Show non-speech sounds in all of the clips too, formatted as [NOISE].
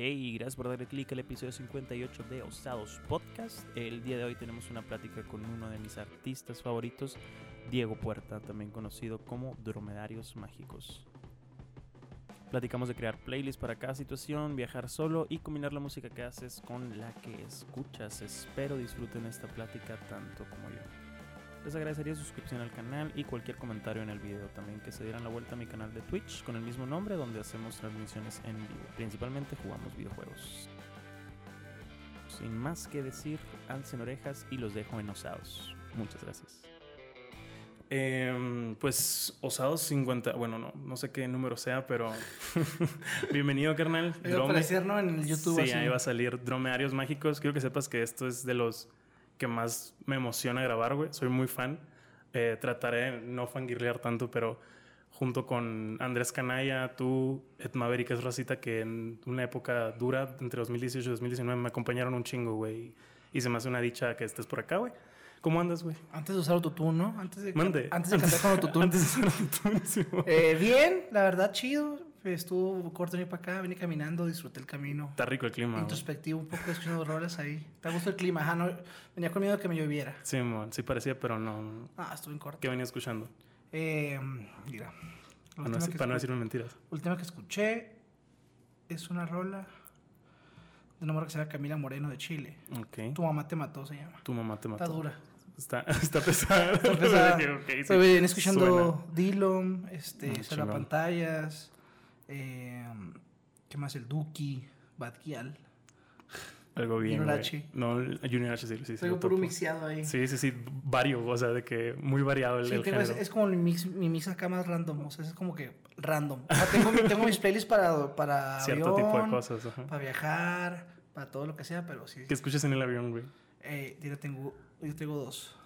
Hey, gracias por darle clic al episodio 58 de Osados Podcast. El día de hoy tenemos una plática con uno de mis artistas favoritos, Diego Puerta, también conocido como Dromedarios Mágicos. Platicamos de crear playlists para cada situación, viajar solo y combinar la música que haces con la que escuchas. Espero disfruten esta plática tanto como yo. Les agradecería suscripción al canal y cualquier comentario en el video. También que se dieran la vuelta a mi canal de Twitch con el mismo nombre donde hacemos transmisiones en vivo. Principalmente jugamos videojuegos. Sin más que decir, alcen orejas y los dejo en osados. Muchas gracias. Em, pues Osados 50, bueno, no, no sé qué número sea, pero [LAUGHS] bienvenido, carnal. Iba a aparecer, ¿no? En el YouTube. Sí, así. ahí va a salir Dromearios Mágicos. Quiero que sepas que esto es de los que más me emociona grabar, güey. Soy muy fan. Eh, trataré de no fangirlear tanto, pero junto con Andrés Canaya, tú, Ed Maverick, es racita que en una época dura, entre 2018 y 2019, me acompañaron un chingo, güey. Y se me hace una dicha que estés por acá, güey. ¿Cómo andas, güey? Antes de usar autotune, ¿no? Antes de, Mande. Antes de cantar con autotune. [LAUGHS] Antes de usar autotune, sí. Eh, bien, la verdad, chido. Estuvo corto venir para acá, vine caminando, disfruté el camino. Está rico el clima, güey. Introspectivo, un poco escuchando rolas ahí. ¿Te gustó el clima? Ajá, no, venía con miedo de que me lloviera. Sí, mon, sí parecía, pero no. Ah, estuve en corto. ¿Qué venía escuchando? Eh, mira. Para no, para decirme mentiras. última que escuché es una rola de una morra que se llama Camila Moreno de Chile. Ok. Tu mamá te mató, se llama. Tu mamá te mató. Está dura. Está, [LAUGHS] está pesada. Está pesada. Dije, [LAUGHS] ok, sí, escuchando suena. Dillon, este, Ah. Pantallas, eh, ¿qué más? El Duki, Bad Gyal. Algo bien, Junior. H. No, el Junior H sí, sí, sí. Lo puro mixeado ahí. Sí, Sí, sí, sí. Vario, o sea, de que muy variado el, el tengo- es, género. es como mi mix, mi mix acá más random, o sea, es como que random. O sea, tengo, mi- tengo mis playlists para, para Cierto avión, tipo de cosas. ajá. para viajar, para todo lo que sea, pero sí. ¿Qué escuchas en el avión, güey? Eh, tengo, yo tengo dos.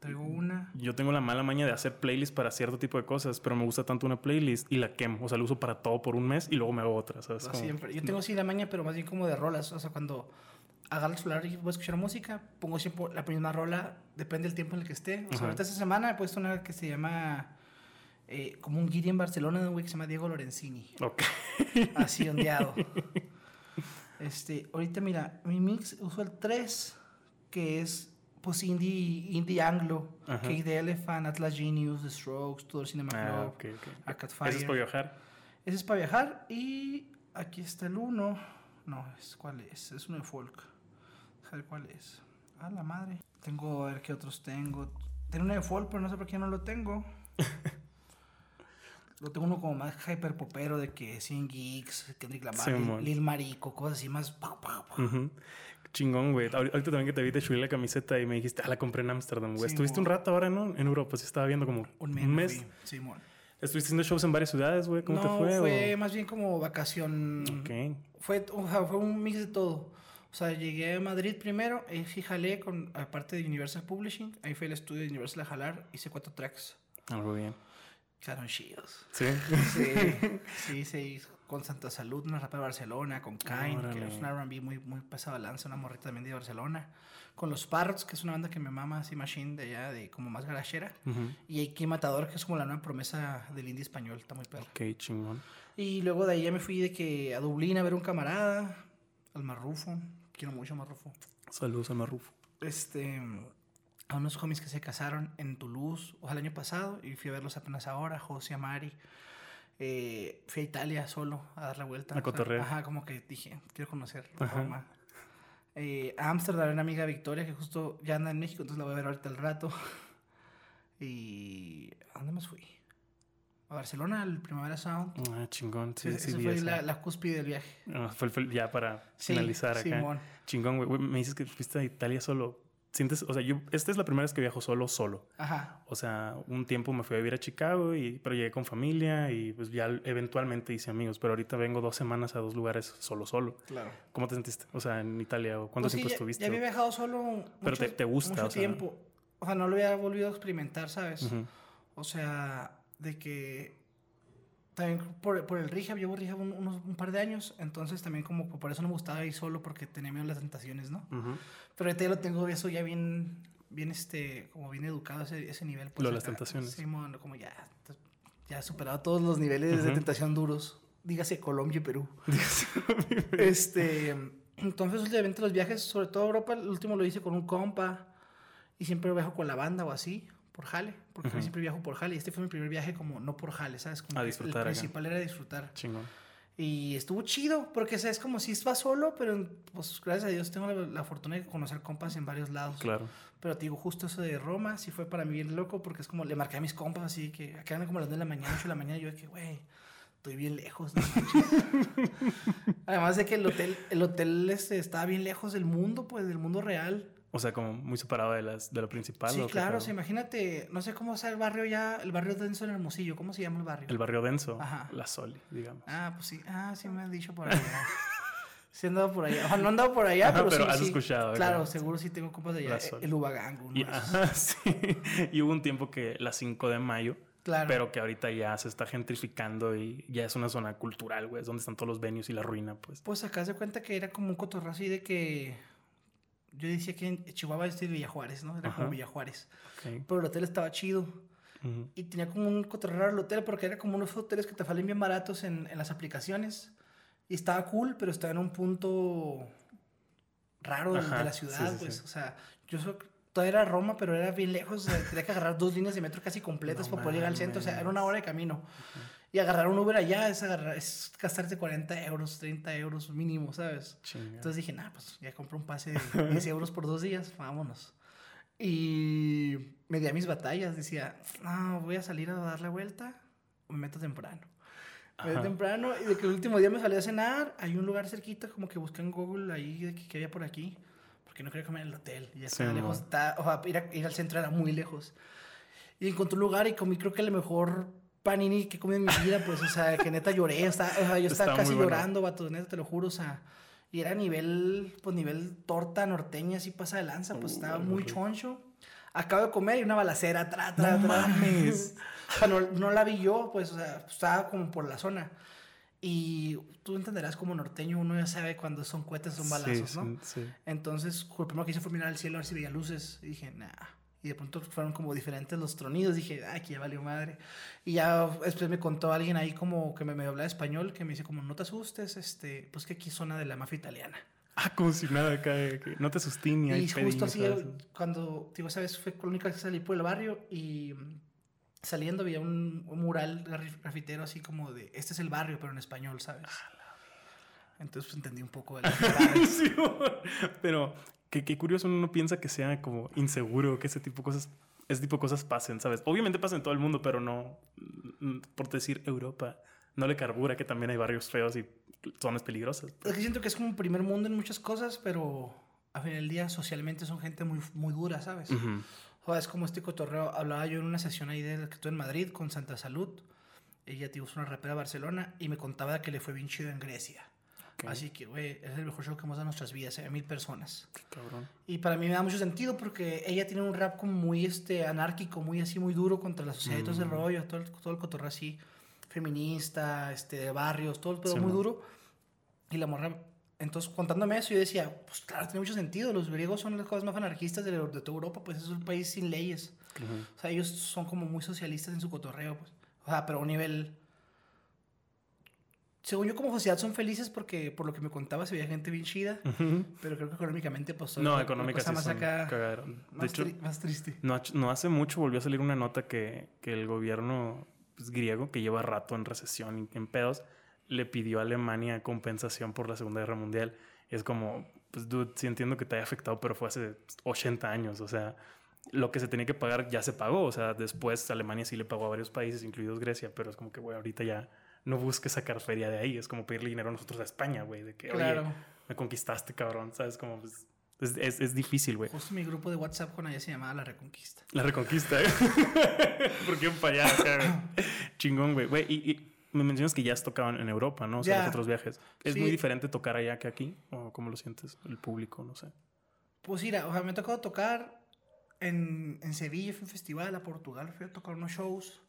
Traigo una. Yo tengo la mala maña de hacer playlists para cierto tipo de cosas, pero me gusta tanto una playlist y la quemo. O sea, la uso para todo por un mes y luego me hago otra, ¿sabes? No Como- siempre. Yo tengo así la maña, pero más bien como de rolas. O sea, cuando agarro el celular y voy a escuchar música, pongo siempre la misma rola, depende del tiempo en el que esté. O sea, Ajá. ahorita esta semana he puesto una que se llama eh, como un guiri en Barcelona de un güey que se llama Diego Lorenzini. Ok. [LAUGHS] Así ondeado. [LAUGHS] este, ahorita mira, mi mix uso el 3, que es pues indie, indie anglo. Ajá. Cake the Elephant, Atlas Genius, The Strokes, Tudor Cinema Club, Ah, ok, ok. Arcade ¿Eso es Fire. para viajar? Ese es para viajar. Y aquí está el uno. No, es, ¿cuál es? Es uno de folk. Deja ver cuál es. Ah, la madre. Tengo, a ver qué otros tengo. Tengo uno de folk, pero no sé por qué no lo tengo. [LAUGHS] lo tengo uno como más hyper popero de que 100 geeks, Kendrick Lamar, Sí, Lil. Lil Marico, cosas así más. pa. Ujú. Chingón, güey. Ahor- Ahorita también que te vi, te subí la camiseta y me dijiste, ah, la compré en Ámsterdam, güey. Sí, Estuviste un rato ahora, ¿no? En Europa, sí estaba viendo como Un mes. un me mes. fui. Simón. ¿Estuviste haciendo shows en varias ciudades, güey? ¿Cómo no, te fue? fue o- más bien como vacación. Ok. Fue, o sea, fue un mix de todo. O sea, llegué a Madrid primero, ahí sí jalé con, aparte de Universal Publishing, ahí fue el estudio de Universal a jalar, hice cuatro tracks. Algo bien. Quedaron chidos. Sí. Sí, [LAUGHS] sí, se hizo con Santa Salud, una rapa de Barcelona, con Kain, que Órale. es una R&B muy, muy pasada lanza, una morrita también de Barcelona. Con Los Parrots, que es una banda que me mama, así machine de allá, de como más garachera. Ujú. Y aquí Matador, que es como la nueva promesa del indie español, está muy perro. Ok, chingón. Y luego de ahí ya me fui de que a Dublín a ver un camarada, al Marrufo. Quiero mucho a Marrufo. Saludos a Marrufo. Este, a unos homies que se casaron en Toulouse, o el año pasado, y fui a verlos apenas ahora, José Amari. Eh, fui a Italia solo a dar la vuelta. A cotorrear. ajá, como que dije, quiero conocer. Roma. Eh, a Ámsterdam, una amiga Victoria que justo ya anda en México, entonces la voy a ver ahorita al rato. [LAUGHS] Y ¿a dónde más fui? A Barcelona, al Primavera Sound. Ah, chingón. Sí, Esa sí, esa fue la, la cúspide del viaje. Ah, fue, fue ya para Sí, finalizar acá. Simón. Chingón. Güey, Me dices que fuiste a Italia solo. Sientes, o sea, yo, esta es la primera vez que viajo solo, solo. Ajá. O sea, un tiempo me fui a vivir a Chicago, y, pero llegué con familia y pues ya eventualmente hice amigos. Pero ahorita vengo dos semanas a dos lugares solo, solo. Claro. ¿Cómo te sentiste? O sea, en Italia, ¿o ¿cuánto Pues sí, tiempo ya- estuviste? Ya había viajado solo. Pero mucho- te- te gusta, Mucho o sea. tiempo. O sea, no lo había volvido a experimentar, ¿sabes? O sea, de que. También por, por el rehab, llevo rehab un, unos, un par de años. Entonces también, como por eso no me gustaba ir solo porque tenía miedo a las tentaciones, ¿no? Ujú. Pero ahorita ya lo tengo eso ya bien. Bien, este. Como bien educado a ese, ese nivel. pues, Lo de las tentaciones. Sí, mon, como ya. Ya he superado todos los niveles de Ujú. tentación duros. [LAUGHS] dígase Colombia y Perú. este, entonces últimamente los viajes, sobre todo a Europa, el último lo hice con un compa y siempre viajo con la banda o así, por jale, porque siempre viajo por jale. Y este fue mi primer viaje como no por jale, ¿sabes? Como A disfrutar. El principal era disfrutar. Chingón. Y estuvo chido, porque o sea, es como si vas solo, pero pues gracias a Dios tengo la, la fortuna de conocer compas en varios lados. Claro. Pero te digo, justo eso de Roma sí fue para mí bien loco, porque es como le marqué a mis compas así, que acá eran como las 9 de la mañana, 8 de la mañana, y yo de que, güey, estoy bien lejos. no manches". [LAUGHS] Además de que el hotel, el hotel este, estaba bien lejos del mundo, pues del mundo real. O sea, como muy separado de, las, de lo principal. Sí, ¿o qué claro, o sea, imagínate, no sé cómo está el barrio ya, el barrio denso en Hermosillo, ¿cómo se llama el barrio? El barrio denso. Ajá. La Soli, digamos. Ah, pues sí, ah, sí me han dicho por allá. [LAUGHS] sí he andado por allá, o sea, no he andado por allá, Ajá, pero, pero sí, has sí. escuchado, Claro, ¿verdad? seguro sí tengo compas de allá, eh, el Ubagango, Y, ajá, [LAUGHS] sí. y hubo un tiempo que la 5 de mayo, Claro. pero que ahorita ya se está gentrificando y ya es una zona cultural, güey. Es donde están todos los venues y la ruina, pues. Pues acá se cuenta que era como un cotorreo así de que yo decía que en Chihuahua este Villa Juárez, ¿no? Era como Ajá. Villa Juárez. Ok. Pero el hotel estaba chido. Ujú. Y tenía como un cotorreo al hotel porque era como unos hoteles que te salen bien baratos en, en las aplicaciones. Y estaba cool, pero estaba en un punto raro de, de la ciudad, sí, pues. sí. O sea, yo so- todavía era Roma, pero era bien lejos. o sea, tenía que agarrar dos líneas de metro casi completas No para poder llegar al centro. O sea, era una hora de camino. Y agarrar un Uber allá es, agarrar, es gastarte 40 euros, 30 euros mínimo, ¿sabes? Chinga. Entonces dije, nah, pues ya compré un pase de [LAUGHS] 10 euros por dos días, vámonos. Y me di a mis batallas, decía, no, voy a salir a dar la vuelta o me meto temprano. Me meto temprano y de que el último día me salí a cenar, hay un lugar cerquita, como que busqué en Google ahí de que, que había por aquí, porque no quería comer en el hotel. Y ya Sí, lejos, está- o sea, ir, a- ir al centro era muy lejos. Y encontré un lugar y comí creo que el mejor panini que he comido en mi vida, pues, o sea, que neta lloré, o sea, o sea, yo estaba Estaba casi bueno. llorando, vato, neta, te lo juro, o sea, y era nivel, pues, nivel torta norteña, así pasa de lanza, pues, Uh, estaba muy choncho. Acabo de comer y una balacera, tra, tra, No tra. mames. [LAUGHS] O sea, no, no la vi yo, pues, o sea, estaba como por la zona. Y tú entenderás como norteño, uno ya sabe cuando son cohetes, son balazos, sí, ¿no? sí, sí. Entonces, lo primero que hice fue mirar al cielo a ver si veía luces. Y dije, nah. Y de pronto fueron como diferentes los tronidos. Dije, ah, aquí ya valió madre. Y ya después me contó alguien ahí como que me, me hablaba español, que me dice como, no te asustes, este, pues que aquí es zona de la mafia italiana. Ah, como si nada acá, no te asustes ni hay Y justo así, ¿sabes? cuando, digo, esa vez fue la única vez que salí por el barrio y saliendo había un, un mural graf- grafitero así como de, este es el barrio, pero en español, ¿sabes? Entonces pues, entendí un poco de la [LAUGHS] Sí, pero qué, qué curioso uno piensa que sea como inseguro, que ese tipo de cosas, ese tipo de cosas pasen, ¿sabes? Obviamente pasa en todo el mundo, pero no, mm, por decir Europa, no le carbura que también hay barrios feos y zonas peligrosas. Es que siento que es como un primer mundo en muchas cosas, pero a fin del día socialmente son gente muy, muy dura, ¿sabes? Ujú. O sea, es como este cotorreo. Hablaba yo en una sesión ahí de que estuve en Madrid con Santa Salud. Ella es una rapera de Barcelona y me contaba que le fue bien chido en Grecia. Ok. Así que, güey, es el mejor show que hemos dado en nuestras vidas, eh, mil personas. Qué cabrón. Y para mí me da mucho sentido porque ella tiene un rap como muy este, anárquico, muy así, muy duro contra la sociedad y todo ese Mm. rollo, todo el, todo el cotorreo así, feminista, este, de barrios, todo el pedo Sí, muy man. duro. Y la morra, entonces contándome eso, yo decía, pues claro, tiene mucho sentido. Los griegos son las cosas más anarquistas de, de toda Europa, pues es un país sin leyes. Ujú. O sea, ellos son como muy socialistas en su cotorreo, pues. O sea, pero a un nivel. Según yo, como sociedad son felices porque, por lo que me contaba, se veía gente bien chida. Pero creo que económicamente, pues. No, cosa sí más acá. cagadero. De Más, hecho, tri- más triste. no, no hace mucho volvió a salir una nota que, que el gobierno pues, griego, que lleva rato en recesión y en pedos, le pidió a Alemania compensación por la Segunda Guerra Mundial. Y es como, pues, dude, sí entiendo que te haya afectado, pero fue hace 80 años. O sea, lo que se tenía que pagar ya se pagó. O sea, después Alemania sí le pagó a varios países, incluidos Grecia, pero es como que, güey, ahorita ya no busques sacar feria de ahí. Es como pedirle dinero a nosotros a España, güey, de que, Claro. oye, me conquistaste, cabrón. ¿Sabes? Como, pues, es, es, es difícil, güey. Justo mi grupo de WhatsApp con ella se llamaba La Reconquista. La reconquista, ¿eh? [LAUGHS] ¿Por qué para allá? acá, güey? Chingón, güey. Güey, y, y me mencionas que ya has tocado en Europa, ¿no? O sea, Ya. los otros viajes. ¿Es Sí. muy diferente tocar allá que aquí? ¿O cómo lo sientes? El público, no sé. Pues mira, o sea, me ha tocado tocar en, en Sevilla, fui a un festival, a Portugal, fui a tocar unos shows.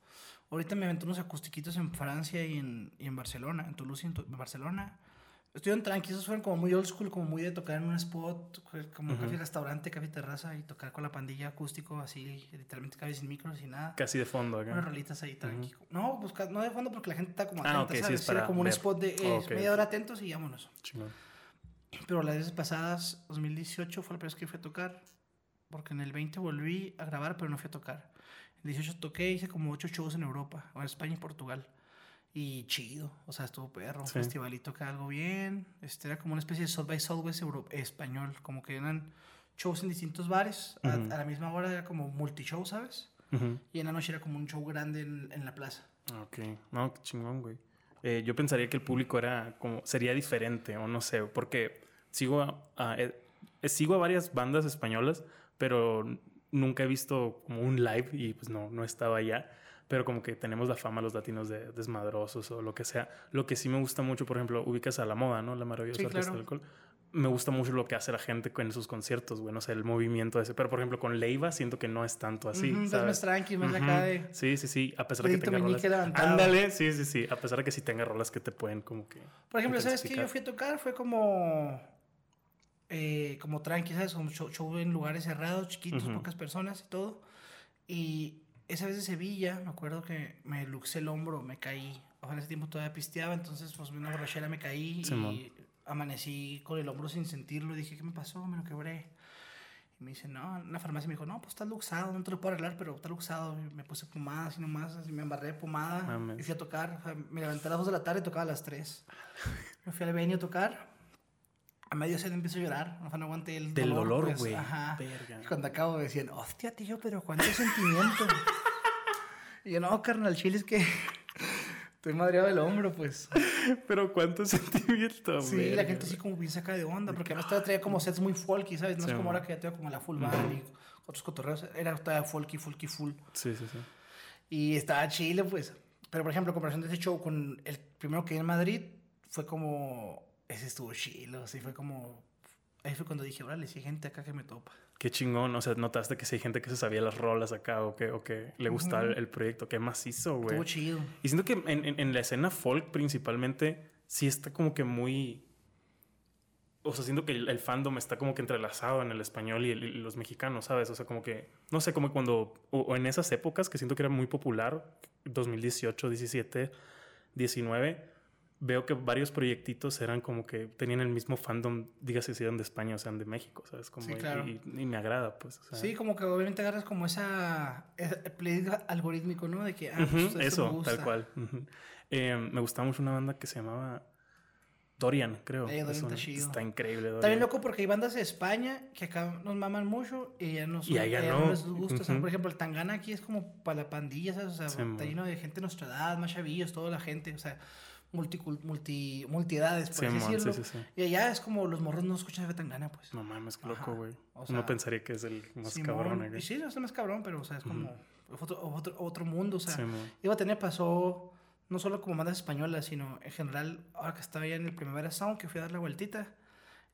Ahorita me aventé unos acustiquitos en Francia y en, y en Barcelona, en Toulouse y en, Tu- en Barcelona. Estuvieron tranquilos, esos fueron como muy old school, como muy de tocar en un spot, como café restaurante, café terraza y tocar con la pandilla acústico, así, literalmente casi sin micros y nada. Casi de fondo acá. Unas rolitas ahí tranqui. No, pues no de fondo porque la gente está como Ah, atenta, ok, sí, ¿sabes? es para Era como un ver. spot de eh, Ok, media hora atentos y vámonos. Chingón. Pero las veces pasadas, 2018 fue la primera vez que fui a tocar, porque en el 20 volví a grabar, pero no fui a tocar. El 18 toqué, hice como 8 shows en Europa, en España y Portugal. Y chido, o sea, estuvo perro, un Sí. festivalito que algo bien. Este era como una especie de South by Southwest español, como que eran shows en distintos bares, a, Ujú. a la misma hora era como multishow, ¿sabes? Ujú. Y en la noche era como un show grande en, en la plaza. Ah, Ok, no, qué chingón, güey. Eh, yo pensaría que el público era como, sería diferente, o no sé, porque sigo a, a- eh, eh, sigo a varias bandas españolas, pero nunca he visto como un live y pues no, no estaba allá. Pero como que tenemos la fama los latinos de desmadrosos o lo que sea. Lo que sí me gusta mucho, por ejemplo, ubicas a La Moda, ¿no? La maravillosa Sí, claro. del alcohol. Me gusta mucho lo que hace la gente en sus conciertos, güey. No sé, el movimiento ese. Pero, por ejemplo, con Leiva siento que no es tanto así, Ujú, es ¿sabes? más tranqui, más Ujú. acá de... Sí, sí, sí. A pesar de que tenga rolas. Ándale, sí, sí, sí. A pesar de que sí tenga rolas que te pueden como que. Por ejemplo, ¿sabes qué? Yo fui a tocar, fue como. Eh, como tranqui, ¿sabes? Un show, show en lugares cerrados, chiquitos, Ujú. pocas personas y todo. Y esa vez de Sevilla, me acuerdo que me luxé el hombro, me caí. Ojalá ese tiempo todavía pisteaba, entonces, pues, una borrachera me caí Simón. y amanecí con el hombro sin sentirlo. Dije, ¿qué me pasó? Me lo quebré. Y me dice, no, en la farmacia me dijo, no, pues está luxado, no te lo puedo arreglar, pero está luxado. Y me puse pomada así nomás, así me embarré de pomada Mames. y fui a tocar. O sea, me levanté a las 2 de la tarde y tocaba a las 3. [LAUGHS] Me fui al venio a tocar. A medio set empiezo a llorar. No, no aguanté el Del dolor, pues, güey. Y cuando acabo me decían, hostia, tío, pero cuánto [LAUGHS] sentimiento. y yo, no, carnal, chile es que [LAUGHS] estoy madreado del hombro, pues. [LAUGHS] Pero cuánto sentimiento, Sí, verga, la gente así como bien saca de onda, porque además todavía traía como sets muy folky, ¿sabes? No Sí, es como man. ahora que ya tengo como la full band y otros cotorreos. Era todavía folky, folky, full. Sí, sí, sí. Y estaba chile, pues. Pero, por ejemplo, en comparación de ese show con el primero que vi en Madrid, fue como... Ese estuvo chilo, así fue como... Ahí fue cuando dije, órale, si hay gente acá que me topa. Qué chingón. O sea, notaste que sí hay gente que se sabía las rolas acá o que, o que le gustaba el, el proyecto. Qué macizo, güey. Estuvo chido. Y siento que en, en- en la escena folk principalmente sí está como que muy... O sea, siento que el, el fandom está como que entrelazado en el español y, el- y los mexicanos, ¿sabes? O sea, como que... No sé, como cuando... O, o en esas épocas que siento que era muy popular, 2018, 17, 19, veo que varios proyectitos eran como que tenían el mismo fandom, dígase si eran de España o sean de México, ¿sabes? Como Sí, claro. y, y me agrada, pues. o sea, Sí, como que obviamente agarras como esa... ese play algorítmico, ¿no? De que, ah, pues, esto me eso, gusta. tal cual. Eh, me gustaba mucho una banda que se llamaba Dorian, creo. Eh, Dorian Es está está increíble. Dorian. loco porque hay bandas de España que acá nos maman mucho y ya no, Y allá no. les gusta. O sea, Ujú. por ejemplo, el Tangana aquí es como para la pandilla, ¿sabes? O sea, Sí, está lleno de gente de nuestra edad, más chavillos, toda la gente. O sea, multicul- multi, multiedades, por Sí, así mon, decirlo. sí, sí, sí. Y allá es como los morros no escuchan de Tangana, pues. No mames, qué loco, güey. O Uno sea, pensaría que es el más cabrón. acá. Y sí, no es el más cabrón, pero o sea, es como otro, otro, otro mundo. O sea, mon. iba a tener, pasó no solo como bandas españolas, sino en general, ahora que estaba ya en el Primavera Sound, que fui a dar la vueltita,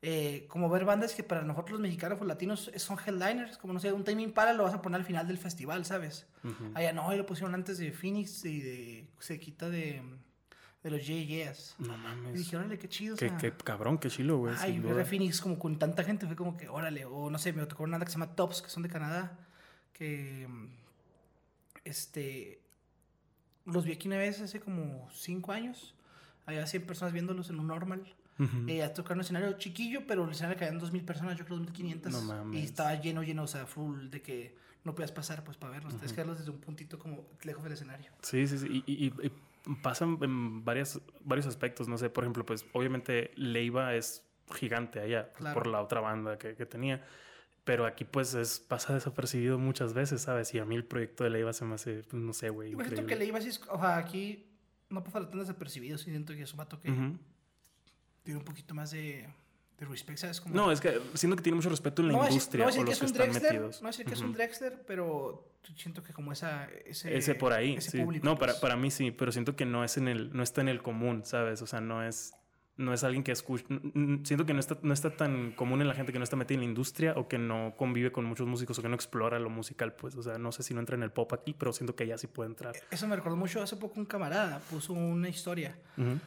eh, como ver bandas que para nosotros los mexicanos o latinos son headliners, como no sé, un Timing para lo vas a poner al final del festival, ¿sabes? Allá no, y lo pusieron antes de Phoenix y de se quita de, de los JJs. No Y mames. dije, órale, qué chido. o Qué, sea, qué cabrón, qué chilo, güey. Ay, ver a. Phoenix como con tanta gente fue como que, órale, o no sé, me tocó una que se llama Tops, que son de Canadá, que, este, los vi aquí una vez hace como cinco años, había 100 personas viéndolos en un normal, Ujú. y a tocar un escenario chiquillo, pero el escenario caían 2.000 personas, yo creo 2.500, No mames. y estaba lleno, lleno, o sea, full, de que no podías pasar, pues, para verlos, tienes que verlos desde un puntito como lejos del escenario. Sí, sí, sí. Y, y- y- y pasan en varias, varios aspectos. No sé, por ejemplo, pues obviamente Leiva es gigante allá Claro. por la otra banda que, que tenía. Pero aquí pues es, pasa desapercibido muchas veces, ¿sabes? Y a mí el proyecto de Leiva se me hace, pues, no sé, güey. Cierto que increíble. le iba así, o sea, aquí no faltar tan desapercibido, sí siento que es un vato que tiene un poquito más de, de respect, ¿sabes? Como, No, es que siento que tiene mucho respeto en la no industria no voy a o que los es que un están Drexler, metidos. no voy a decir que es un Drexler, pero siento que como esa, ese, Ese por ahí, ese sí. público, no, para, pues. para mí sí, pero siento que no es en el, no está en el común, ¿sabes? O sea, no es, no es alguien que escucha. Siento que no está, no está tan común en la gente que no está metida en la industria o que no convive con muchos músicos o que no explora lo musical, pues. O sea, no sé si no entra en el pop aquí, pero siento que allá sí puede entrar. Eso me recordó mucho, hace poco un camarada puso una historia Ujú.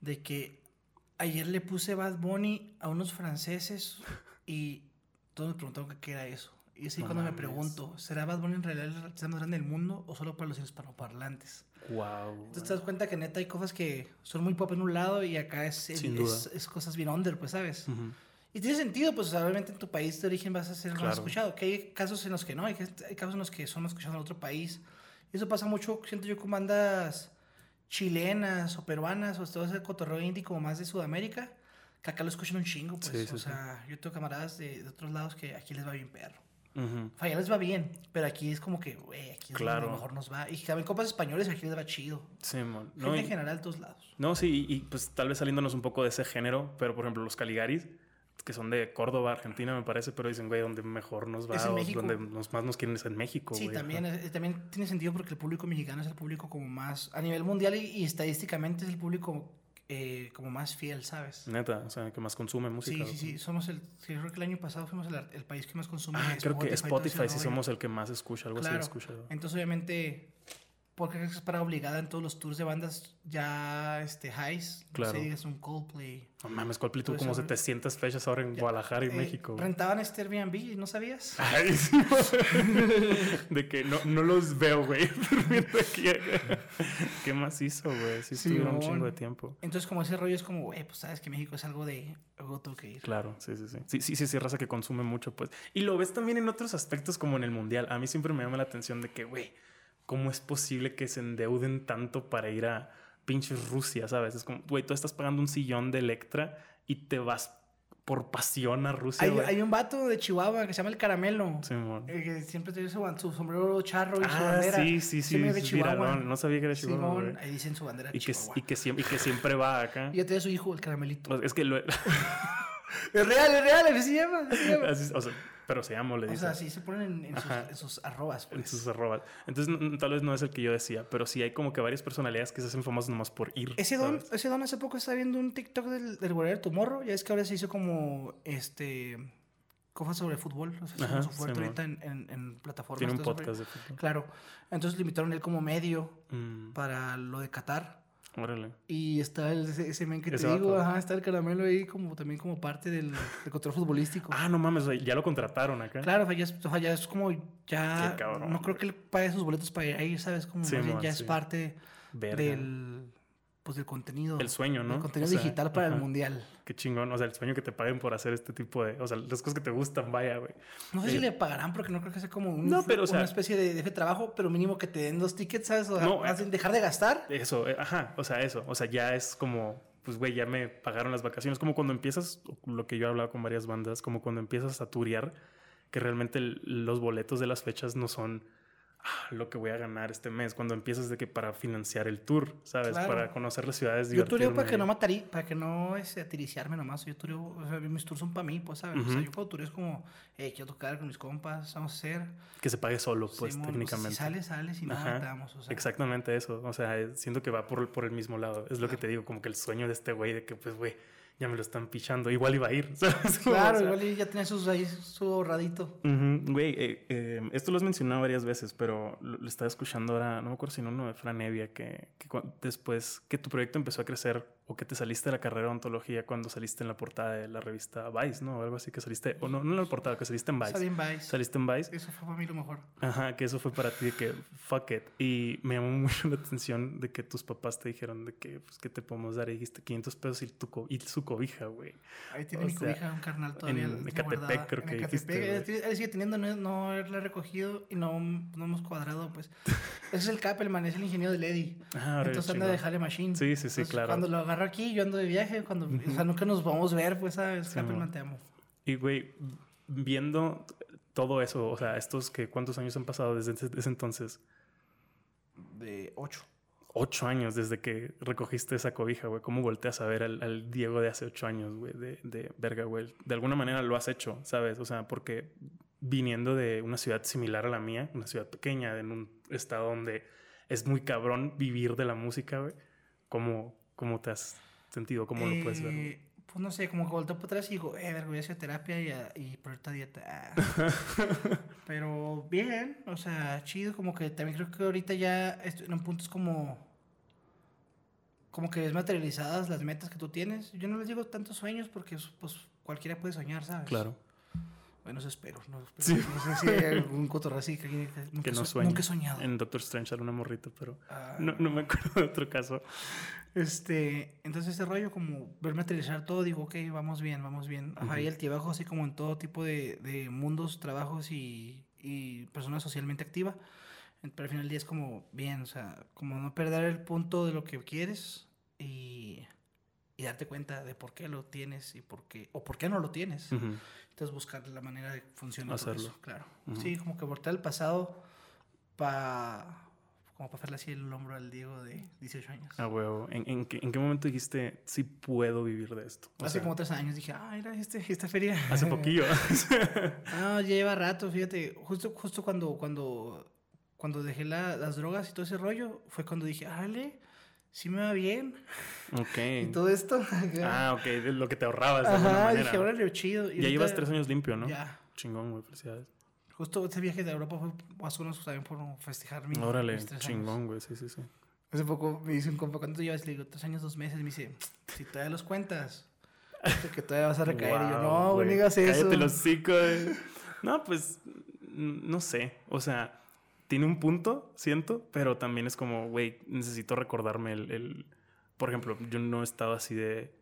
de que Ayer le puse Bad Bunny a unos franceses y todos me preguntaron qué era eso. Y ahí No cuando me mames. pregunto, ¿será Bad Bunny en realidad el artista más grande del mundo o solo para los hispanoparlantes? Wow. Entonces te das cuenta que neta hay cosas que son muy pop en un lado y acá es, es, es cosas bien under, pues, ¿sabes? Ujú. Y tiene sentido, pues obviamente en tu país de origen vas a ser más Claro. escuchado. Que hay casos en los que no, hay, hay casos en los que son más escuchados en otro país. Y eso pasa mucho, siento yo, con bandas chilenas o peruanas o todo ese cotorreo indie como más de Sudamérica, que acá lo escuchan un chingo, pues. Sí, sí, o sí. sea, yo tengo camaradas de, de otros lados que aquí les va bien perro. O sea, ya les va bien, pero aquí es como que, güey, aquí es donde Claro. a lo mejor nos va. Y también copas españoles aquí les va chido. Sí, mon. Gente No, en y- general de todos lados. No, sí, y, y, pues tal vez saliéndonos un poco de ese género, pero por ejemplo los Caligaris, que son de Córdoba, Argentina, me parece, pero dicen, güey, donde mejor nos va, Es en o México. donde nos, más nos quieren es en México, Sí, güey. también, eh, también tiene sentido porque el público mexicano es el público como más, a nivel mundial y, y estadísticamente es el público eh, como más fiel, ¿sabes? Neta, o sea, que más consume música. Sí, sí, sí, somos el, creo que el año pasado fuimos el, país que más consume Ah, creo que y todo Spotify sí somos el que más escucha, algo Claro. así he escuchado. Entonces, obviamente, porque es para obligada en todos los tours de bandas ya este, highs? Claro. No sé, digas un Coldplay. No mames, Coldplay tuvo como eso, 700 fechas ahora en Guadalajara y Eh, México. Rentaban este Airbnb, ¿no sabías? [LAUGHS] Ay, sí. de que no, no los veo, güey. [LAUGHS] ¿Qué más hizo, güey? Sí, estuvieron un chingo de tiempo. Entonces, como ese rollo es como, güey, pues sabes que México es algo de, algo tengo que ir. Claro, sí, sí, sí. Sí, sí, sí, sí, raza que consume mucho, pues. Y lo ves también en otros aspectos como en el mundial. A mí siempre me llama la atención de que, güey, ¿cómo es posible que se endeuden tanto para ir a pinches Rusia, sabes? Es como, güey, tú estás pagando un sillón de Electra y te vas por pasión a Rusia, Hay, un vato de Chihuahua que se llama El Caramelo. Simón. eh, que siempre tiene su, su sombrero charro y su Ah, bandera. sí, sí, sí, es Chihuahua. viralón. No sabía que era Chihuahua, Simón, ahí dicen su bandera Y que, y, que siempre, y que siempre va acá. Y ya tiene su hijo, el caramelito. Sea, Es que lo... [LAUGHS] Es real, es real, así se llama. así se llama. así- o sea, pero se llama, le O dice. sea, sí se ponen en, en sus, en sus arrobas. En Pues. sus arrobas. Entonces, tal vez no es el que yo decía, pero sí hay como que varias personalidades que se hacen famosas nomás por ir. Ese don, ¿sabes? ese don hace poco estaba viendo un TikTok del, del Guerrero Tomorrow. Ya es que ahora se hizo como este. Cosas sobre fútbol. O sea, Ajá, su fuerte Simón. ahorita en, en, en plataformas. Tiene un podcast rollo. de fútbol. Claro. Entonces lo invitaron él como medio Mm, para lo de Qatar. Órale. Y está el, ese, ese men que Ese te digo, vato. ajá, está el caramelo ahí como también como parte del, del control futbolístico. Ah, no mames, ya lo contrataron acá. Claro, o sea, ya es, o sea, ya es como ya Qué cabrón, no creo que él pague sus boletos para ir ahí, ¿sabes? Como Sí, ya sí. es parte Verga. del pues del contenido. El sueño, ¿no? del contenido O sea, digital para ajá. el mundial. Qué chingón. O sea, el sueño que te paguen por hacer este tipo de. O sea, las cosas que te gustan, vaya, güey. No sé Eh, si le pagarán porque no creo que sea como un, No, pero, o sea- una especie de, de trabajo, pero mínimo que te den dos tickets, ¿sabes? O sea, No, eh, dejar de gastar. Eso, eh, ajá. O sea, eso. O sea, ya es como. Pues, güey, ya me pagaron las vacaciones. Como cuando empiezas, lo que yo he hablado con varias bandas, como cuando empiezas a turear, que realmente el- los boletos de las fechas no son ah, lo que voy a ganar este mes. Cuando empiezas de que para financiar el tour, ¿sabes? Claro. Para conocer las ciudades. Yo tureo para que no matarí, para que no este, atiriciarme nomás. Yo tureo, o sea, mis tours son para mí, pues, ¿sabes? O sea, yo cuando tureo es como, hey, quiero tocar con mis compas, vamos a hacer. Que se pague solo, pues, técnicamente. si sales, sales y no matamos. O sea, Exactamente eso. O sea, eh, siento que va por, por el mismo lado. Es lo que te digo, como que el sueño de este güey de que, pues, güey, ya me lo están pichando. Igual iba a ir, [LAUGHS] ¿sabes? Claro, O sea, igual ya tiene sus ahí, su ahorradito. Güey, eh, eh, esto lo has mencionado varias veces, pero lo, lo estaba escuchando ahora, no me acuerdo si en uno de Fran Evia, que, después que tu proyecto empezó a crecer o que te saliste de la carrera de ontología cuando saliste en la portada de la revista Vice, ¿no? O algo así que saliste, o no, no en la portada, que saliste en Vice. Salí en Vice. Saliste en Vice. Eso fue para mí lo mejor. Ajá, que eso fue para ti de que fuck it. Y me llamó mucho la atención de que tus papás te dijeron de que, pues, ¿qué te podemos dar? Y dijiste 500 pesos y, tu co- y su cobija, güey. Ahí tiene O mi sea, cobija, un carnal todavía. en la Ecatepec, creo En que dijiste, él, sigue teniendo, no, no haberla recogido y no, no hemos cuadrado, pues. Ese [LAUGHS] es el Capelman, es el ingeniero de Lady. Ah, Entonces anda de Jale Machine. Sí, sí, sí, Entonces, claro. Cuando lo agarro aquí, yo ando de viaje. Cuando, O sea, nunca nos vamos a ver, pues, ¿sabes? Sí, mo. te amo. Y, güey, viendo todo eso, o sea, estos que cuántos años han pasado desde ese, ese entonces, De 8. ocho años desde que recogiste esa cobija, güey. ¿Cómo volteas a ver al, al Diego de hace ocho años, güey? De, de verga, güey. De alguna manera lo has hecho, ¿sabes? O sea, porque viniendo de una ciudad similar a la mía, una ciudad pequeña, en un estado donde es muy cabrón vivir de la música, güey. ¿Cómo, cómo te has sentido? ¿Cómo lo puedes ver? Eh, Pues no sé, como que volteo para atrás y digo, eh, verga, voy a hacer terapia y, a- y por ahorita dieta. [LAUGHS] Pero bien, o sea, chido, como que también creo que ahorita ya estoy en un punto es como. como que ves materializadas las metas que tú tienes. Yo no les digo tantos sueños porque pues cualquiera puede soñar, ¿sabes? Claro. Bueno, eso espero. No, espero- Sí. no sé si hay algún cotorreo así que, nunca, Que no so- nunca he soñado. En Doctor Strange sale una morrita, pero Ah, no, no me acuerdo de otro caso. Este, entonces ese rollo como ver materializar todo, digo, ok, vamos bien, vamos bien. Ajá, Ujú. y altibajo así como en todo tipo de, de mundos, trabajos y, y personas socialmente activa. Pero al final del día es como bien, o sea, como no perder el punto de lo que quieres y, y darte cuenta de por qué lo tienes y por qué, o por qué no lo tienes. Ujú. Entonces buscar la manera de funcionar Hacerlo. eso, claro. Ujú. Sí, como que voltear el pasado para como para hacerle así el hombro al Diego de 18 años. Ah, huevo. ¿En, en, qué, en qué momento dijiste, sí puedo vivir de esto? O Hace sea, como tres años dije, ah, mira, este, esta feria. Hace [LAUGHS] poquillo. Ah, ya lleva rato, fíjate. Justo, justo cuando, cuando, cuando dejé la- las drogas y todo ese rollo, fue cuando dije, ale, sí me va bien. ok. [LAUGHS] Y todo esto. Ah, ok. de lo que te ahorrabas de alguna Ajá, manera. dije, órale, chido. Y ya llevas tres años limpio, ¿no? Ya. Chingón, güey. Felicidades. Justo ese viaje de Europa fue más o menos también por festejar mi, Órale, mis tres años. chingón, güey. Sí, sí, sí. Hace poco me dice un compa, ¿cuánto llevas? Le digo, tres años, dos meses. Me dice, si todavía los cuentas, que todavía vas a recaer. y yo, no, güey, no digas eso. Cállate los hocico. No, pues, no sé. O sea, tiene un punto, siento, pero también es como, güey, necesito recordarme el, el- Por ejemplo, yo no he estado así de,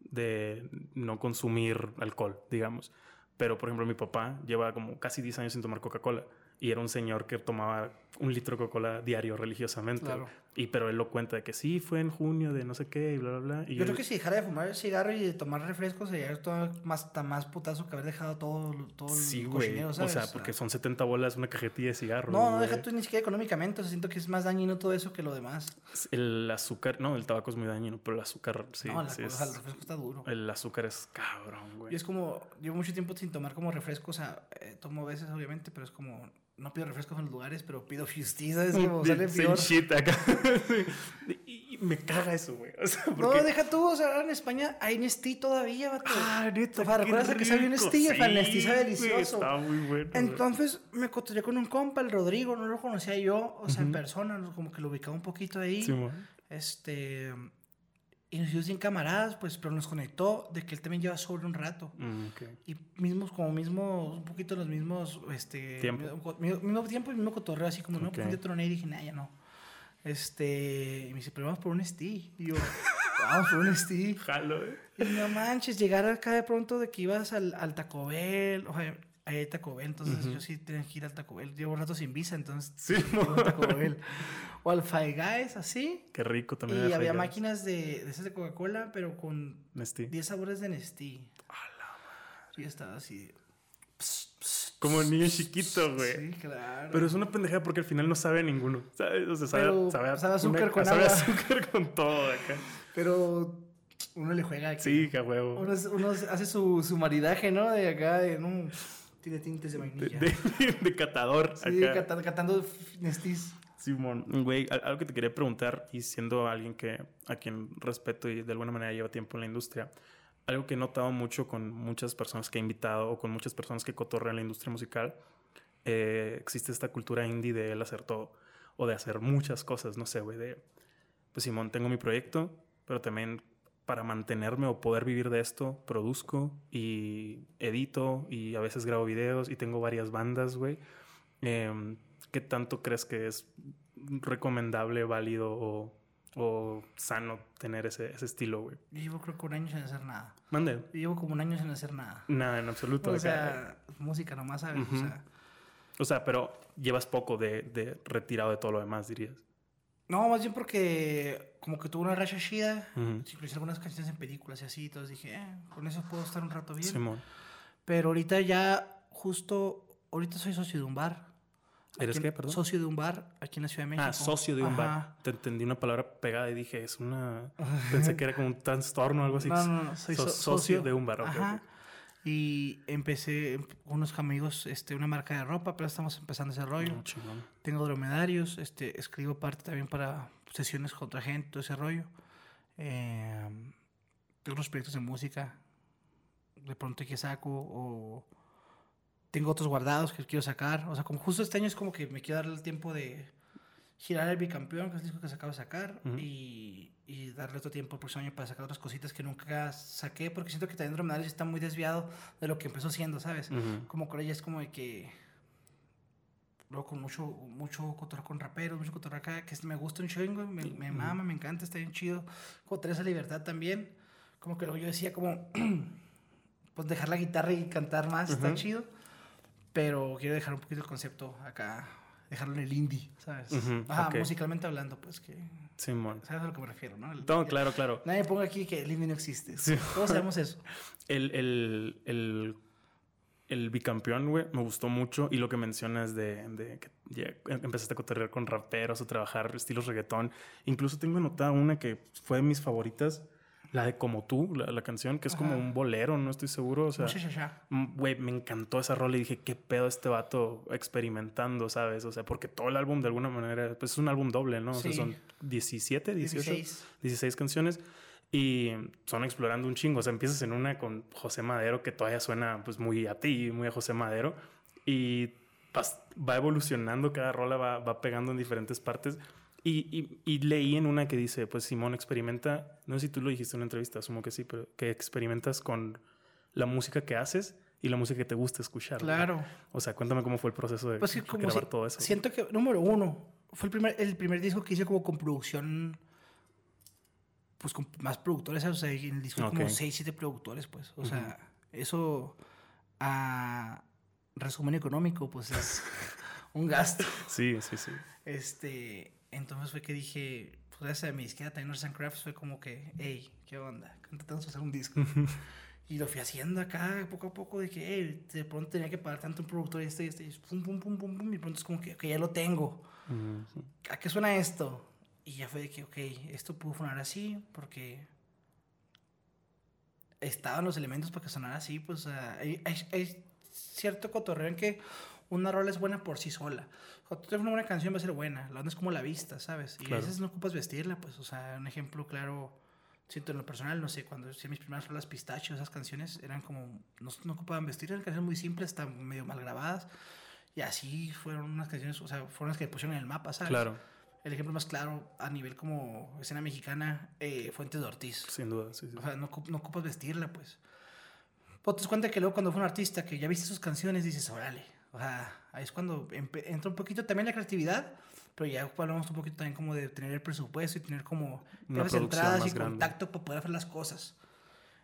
de no consumir alcohol, digamos. Pero, por ejemplo, mi papá lleva como casi 10 años sin tomar Coca-Cola. Y era un señor que tomaba un litro de Coca-Cola diario religiosamente. Claro. Y pero él lo cuenta de que sí, fue en junio de no sé qué y bla, bla, bla. Y Yo creo que si dejara de fumar cigarro y de tomar refrescos sería todo más, tan más putazo que haber dejado todo, todo Sí, el güey. O sea, porque son 70 bolas una cajetilla de cigarros. No, no, deja tú ni siquiera económicamente. O sea, siento que es más dañino todo eso que lo demás. El azúcar, no, el tabaco es muy dañino, pero el azúcar sí. no, la sí cosa, el es- refresco está duro. el azúcar es cabrón, güey. Y es como, llevo mucho tiempo sin tomar como refresco. O sea, eh, tomo veces, obviamente, pero es como, no pido refrescos en los lugares, pero pido fiestiza. Es como, [LAUGHS] sale peor. shit acá. [LAUGHS] Y, y me caga eso, güey. O sea, No, deja tú, o sea, ahora en España hay Nestí todavía, vato. Ah, neta, O sea, qué ¿recuerdas que rico. Nestí? Sí, Nestí sabe delicioso. Está muy bueno. Entonces me encontré con un compa, el Rodrigo, no lo conocía yo, o sea, en persona, como que lo ubicaba un poquito ahí. Sí, mo. Este. Y nos hicimos bien camaradas, pues, pero nos conectó de que él también lleva sobre un rato. Mm. Y mismos, como mismos, un poquito los mismos, este... Tiempo. Mismo, mismo tiempo y mismo cotorreo, así como, no, Ok. pues día troné y dije, nah, ya no. Este, y me dice, pero vamos por un STI. Y yo, [LAUGHS] vamos por un STI. Jalo, eh. Y no manches, llegar acá de pronto de que ibas al, al Taco Bell, o sea, ahí hay Taco Bell, entonces yo sí tenía que ir al Taco Bell. Llevo un rato sin visa, entonces Sí, Taco [LAUGHS] Bell. O al Five Guys, así. Qué rico también. Y había máquinas de, de esas de Coca-Cola, pero con Nestlé. 10 sabores de Nestí. Y estaba así. Como niño chiquito, güey. Sí, claro. Pero es una pendejada porque al final no sabe a ninguno. ¿sabes? O sea, sabe, Pero sabe a- sabe a azúcar una- con sabe a agua. azúcar con todo acá. Pero uno le juega aquí. Sí, que a huevo. Uno, uno hace su, su maridaje, ¿no? De acá, de, no, tiene tintes de De, vainilla. de- [LAUGHS] de catador. sí, acá. cata- catando Nestis. Simón, güey, al- algo que te quería preguntar, y siendo alguien que a quien respeto y de alguna manera lleva tiempo en la industria, algo que he notado mucho con muchas personas que he invitado o con muchas personas que cotorrean la industria musical, eh, existe esta cultura indie de él hacer todo o de hacer muchas cosas, no sé, güey, de, pues Simón, tengo mi proyecto, pero también para mantenerme o poder vivir de esto, produzco y edito y a veces grabo videos y tengo varias bandas, güey. Em, ¿Qué tanto crees que es recomendable, válido o, o sano tener ese, ese estilo, güey? Yo llevo creo que un año sin hacer nada. Mande. Yo llevo como un año sin hacer nada. Nada, en absoluto. O acá. sea, música nomás, ¿sabes? Ujú. O sea, O sea, pero llevas poco de, de retirado de todo lo demás, dirías. no, más bien porque como que tuve una racha chida. Incluso algunas canciones en películas y así. Entonces dije, eh, con eso puedo estar un rato bien. Simón. Pero ahorita ya, justo, ahorita soy socio de un bar. ¿Eres qué, perdón? Socio de un bar aquí en la Ciudad de México. Ah, socio de un Ajá. bar. Te entendí una palabra pegada y dije, es una... [LAUGHS] Pensé que era como un trastorno o algo así. No, no, no, soy so- socio de un bar, ok, Ajá. ok. Y empecé con unos amigos, este, una marca de ropa, pero estamos empezando ese rollo. Ah, chingón. Tengo dromedarios, este, escribo parte también para sesiones contra gente, todo ese rollo. Eh, tengo unos proyectos de música, de pronto que saco, o tengo otros guardados que quiero sacar. O sea, como justo este año es como que me quiero dar el tiempo de girar el bicampeón, que es el disco que se acaba de sacar, Ujú. y, y darle otro tiempo el próximo año para sacar otras cositas que nunca saqué, porque siento que también Dromedarios está muy desviado de lo que empezó siendo, ¿sabes? Ujú. Como con ella es como de que. Luego con mucho, mucho cotorreo con raperos, mucho cotorreo acá, que me gusta un chingo, me, me mama, me encanta, está bien chido. Como tener esa libertad también. Como que luego yo decía, como. [CLEARS THROAT] pues dejar la guitarra y cantar más, está Ujú. chido. Pero quiero dejar un poquito el concepto acá, dejarlo en el indie, ¿sabes? Ujú, Ajá, ok. musicalmente hablando, pues que. Simón. ¿Sabes a lo que me refiero, no? El- No, claro, claro. Nadie ponga aquí que el indie no existe. Sí. Todos sabemos eso. [LAUGHS] El, el, el, el bicampeón, güey, me gustó mucho. Y lo que mencionas de, de que ya empezaste a cotorrear con raperos, a trabajar estilos reggaetón. Incluso tengo anotada una que fue de mis favoritas, la de Como tú, la, la canción, que es como un bolero, no estoy seguro. O sea, mm, güey, me encantó esa rola y dije, qué pedo este vato experimentando, ¿sabes? O sea, porque todo el álbum de alguna manera, pues es un álbum doble, ¿no? O sea, Sí. son 17, 18. 16. 16 canciones y son explorando un chingo. O sea, empiezas en una con José Madero que todavía suena pues muy a ti, muy a José Madero y va evolucionando, cada rola va, va pegando en diferentes partes. Y, y- y leí en una que dice, pues Simón experimenta, no sé si tú lo dijiste en una entrevista, asumo que sí, pero que experimentas con la música que haces y la música que te gusta escuchar. ¿no? Claro. O sea, cuéntame cómo fue el proceso de Pues que como grabar si- todo eso. Siento que, número uno, fue el primer, el primer disco que hice como con producción, pues con más productores, o sea, en el disco hay Ok. como 6, 7 productores, pues. O sea, eso a resumen económico, pues es un gasto. [LAUGHS] Sí, sí, sí. Este, entonces fue que dije, pues gracias a mi disquera Tiners and Crafts fue como que, hey, ¿qué onda? Intentamos hacer un disco. Y lo fui haciendo acá poco a poco de que, hey, de pronto tenía que pagar tanto un productor y este y este, y pum, pum, pum, pum, pum, y pronto es como que, ok, ya lo tengo. Ujú. ¿A qué suena esto? Y ya fue de que, ok, esto pudo sonar así porque estaban los elementos para que sonara así, pues sea, hay, hay- hay cierto cotorreo en que una rola es buena por sí sola. Cuando tú tienes una buena canción va a ser buena, la onda es como la vista, ¿sabes? Y Claro. a veces no ocupas vestirla, pues, o sea, un ejemplo claro, siento en lo personal, no sé, cuando hice mis primeras rolas pistacho, esas canciones eran como, no, no ocupaban vestir, eran canciones muy simples, están medio mal grabadas. Y así fueron unas canciones, o sea, fueron las que pusieron en el mapa, ¿sabes? Claro, El ejemplo más claro a nivel como escena mexicana, eh, Fuentes de Ortiz. sin duda. Sí, sí. O sea, no, no ocupas vestirla, pues. Pues te das cuenta que luego cuando fue un artista que ya viste sus canciones, dices, órale. O sea, ahí es cuando entra un poquito también la creatividad, pero ya hablamos un poquito también como de tener el presupuesto y tener como producción entradas y grande. contacto para poder hacer las cosas.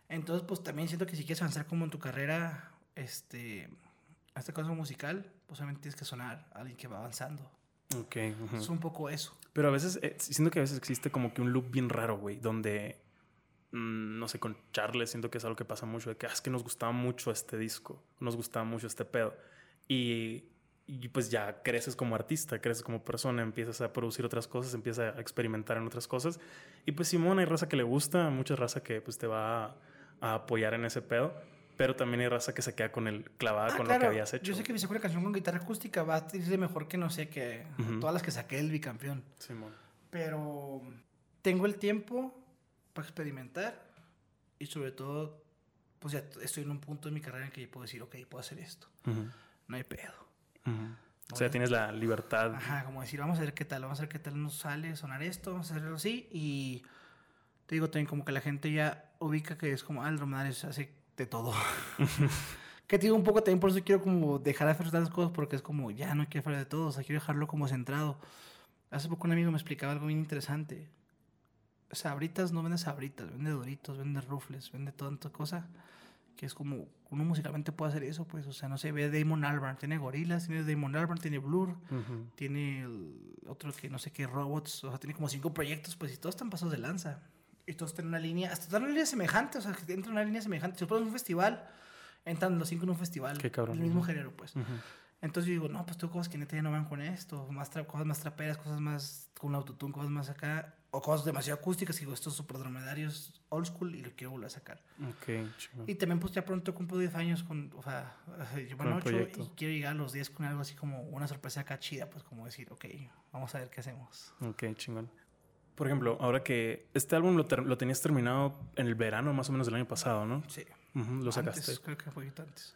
Entonces, pues también siento que si quieres avanzar como en tu carrera, este, a este caso musical, pues obviamente tienes que sonar a alguien que va avanzando. Ok. ujú. Es un poco eso. Pero a veces, eh, siento que a veces existe como que un loop bien raro, güey, donde, mm, no sé, con Charles siento que es algo que pasa mucho, de que "Ah, es que nos gustaba mucho este disco, nos gustaba mucho este pedo. Y, y pues ya creces como artista, creces como persona, empiezas a producir otras cosas, empiezas a experimentar en otras cosas. Y pues Simón, hay raza que le gusta, mucha raza que pues te va a, a apoyar en ese pedo. Pero también hay raza que se queda con el clavada Ah, con lo claro. que habías hecho. Yo sé que mi segunda canción con guitarra acústica va a irse mejor que no sé que Ujú. todas las que saqué del bicampeón. Simón. Pero tengo el tiempo para experimentar y sobre todo, pues ya estoy en un punto de mi carrera en que puedo decir, ok, puedo hacer esto. Ujú, No hay pedo. ujú. O sea, tienes la libertad. Ajá, como decir, vamos a ver qué tal, vamos a ver qué tal nos sale sonar esto, vamos a hacerlo así. Y te digo también como que la gente ya ubica que es como, ah, el dromedario se hace de todo. [LAUGHS] que te digo un poco también por eso quiero como dejar de hacer tantas cosas porque es como, ya no quiero hacer de todo, o sea, quiero dejarlo como centrado. Hace poco un amigo me explicaba algo bien interesante. Sabritas no vende sabritas, vende doritos, vende rufles, vende tanta cosa. Que es como, uno musicalmente puede hacer eso, pues, o sea, no sé, ve Damon Albarn, tiene gorilas, tiene Damon Albarn, tiene Blur, tiene el otro que no sé qué, robots, o sea, tiene como cinco proyectos, pues, y todos están pasados de lanza. Y todos tienen una línea, hasta en una línea semejante, o sea, que entran en una línea semejante. Si pones un festival, entran los cinco en un festival. Qué cabrón. Del mismo género, pues. Ujú. Entonces yo digo, no, pues tengo cosas que neta ya no van con esto, más cosas más traperas, cosas más con autotune, cosas más acá, o cosas demasiado acústicas, y digo, estos super dromedarios old school y lo quiero volver a sacar. Ok, chingón. Y también pues ya pronto cumplo 10 años con, o sea, [LAUGHS] el 8 proyecto. y quiero llegar a los 10 con algo así como una sorpresa acá chida, pues como decir, ok, vamos a ver qué hacemos. Ok, chingón. Por ejemplo, ahora que este álbum lo, ter- lo tenías terminado en el verano más o menos del año pasado, ¿no? Sí. Ujú, lo sacaste. Antes, creo que fue antes.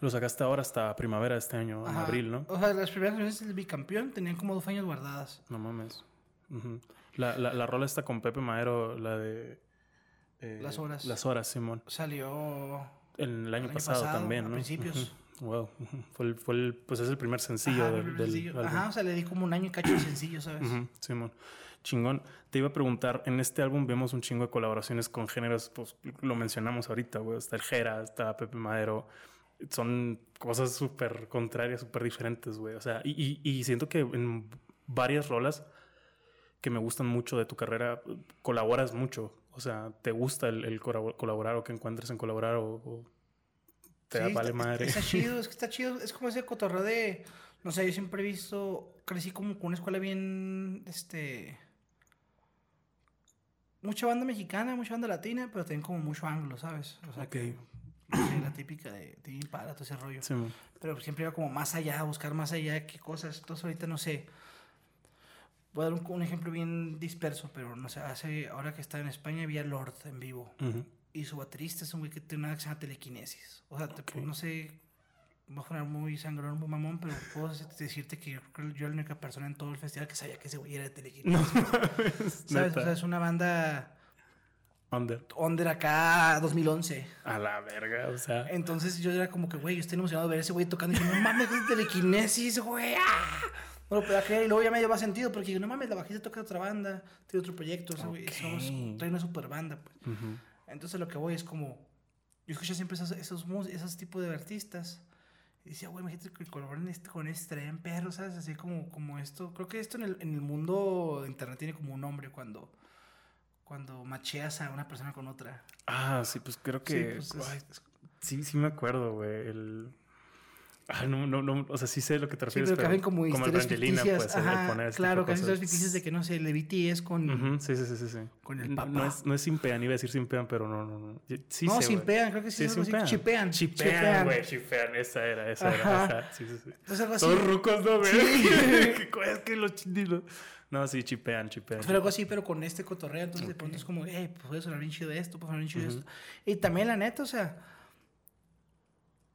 Lo sacaste ahora hasta primavera de este año, en abril, ¿no? O sea, las primeras canciones del bicampeón tenían como dos años guardadas. No mames. La, la, la rola está con Pepe Madero, la de... eh, Las horas. Las horas, Simón. Salió El, año, El año pasado, también, a ¿no? principios. Ujú. Wow. Ujú. [LAUGHS] Fue el, fue el, pues es el primer sencillo Ajá, del, el del sencillo. Ajá, o sea, le di como un año y cacho de sencillo, ¿sabes? Simón. Chingón. Te iba a preguntar, en este álbum vemos un chingo de colaboraciones con géneros, pues lo mencionamos ahorita, güey. Está el Jera, está Pepe Madero. Son cosas súper contrarias, súper diferentes, güey. O sea, y, y- y siento que en varias rolas que me gustan mucho de tu carrera, colaboras mucho. O sea, ¿te gusta el, el colabo- colaborar o que encuentres en colaborar o, o te Sí, vale está, madre? Está [LAUGHS] chido, es que está chido. Es como ese cotorreo de. No sé, yo siempre he visto. Crecí como con una escuela bien. Este. Mucha banda mexicana, mucha banda latina, pero también como mucho anglo, ¿sabes? O sea, que. la típica de Tim para todo ese rollo. Pero siempre iba como más allá, a buscar más allá, qué cosas. Entonces ahorita no sé. Voy a dar un, un ejemplo bien disperso, pero no sé, hace, ahora que estaba en España vi a Lord en vivo. Y su baterista es un güey que tiene una que se llama telequinesis. O sea, te- no sé, va a sonar muy sangrón, muy mamón, pero puedo dec- decirte que yo creo que yo era la única persona en todo el festival que sabía que ese güey era de telequinesis. [LAUGHS] ¿Sabes? Neta. O sea, es una banda Under. under acá 2011. A la verga, o sea. Entonces yo era como que, güey, yo estoy emocionado de ver a ese güey tocando. Y dije, no mames, es telequinesis, güey. ¡ah! No lo podía creer. Y luego ya me más sentido porque digo, no mames, la bajista toca otra banda, tiene otro proyecto. Güey, Ok. somos, trae una super banda, pues. Ujú. Entonces lo que voy es como, yo escuché siempre esos, esos, esos tipos de artistas. Y decía, güey, imagínate que colaboren este, con este, traían perros, ¿sabes? Así como, como esto. Creo que esto en el, en el mundo de internet tiene como un nombre cuando, cuando macheas a una persona con otra. Ah, sí, pues creo Sí, que. pues, es- ay, sí, sí me acuerdo, güey. El. Ah, no, no, no. O sea, sí sé lo que te Sí, refieres. pero que hacen como el Brangelina, pues, Ajá, poner este claro, hacen historias ficticias de que, no sé, el de BTS con... Ujú, Sí, sí, sí, sí, sí. Con el papá. No es, no es simpean, iba a decir simpean, pero no, no, no. Sí no, sé, simpean, creo que sí, Sí, simpean. chipean. Chipean, güey, chipean. Esa era, esa era. Ajá. Ajá, sí, sí, sí. Entonces algo así. Todos rucos, ¿no, güey? [LAUGHS] Sí. ¿Qué co- es que los chidilos. No, sí, chipean, chipean. Pero algo así, pero con este cotorreo, entonces de pronto es como, hey, pues puede sonar bien chido esto, puede sonar bien chido esto. Y también, la neta, o sea,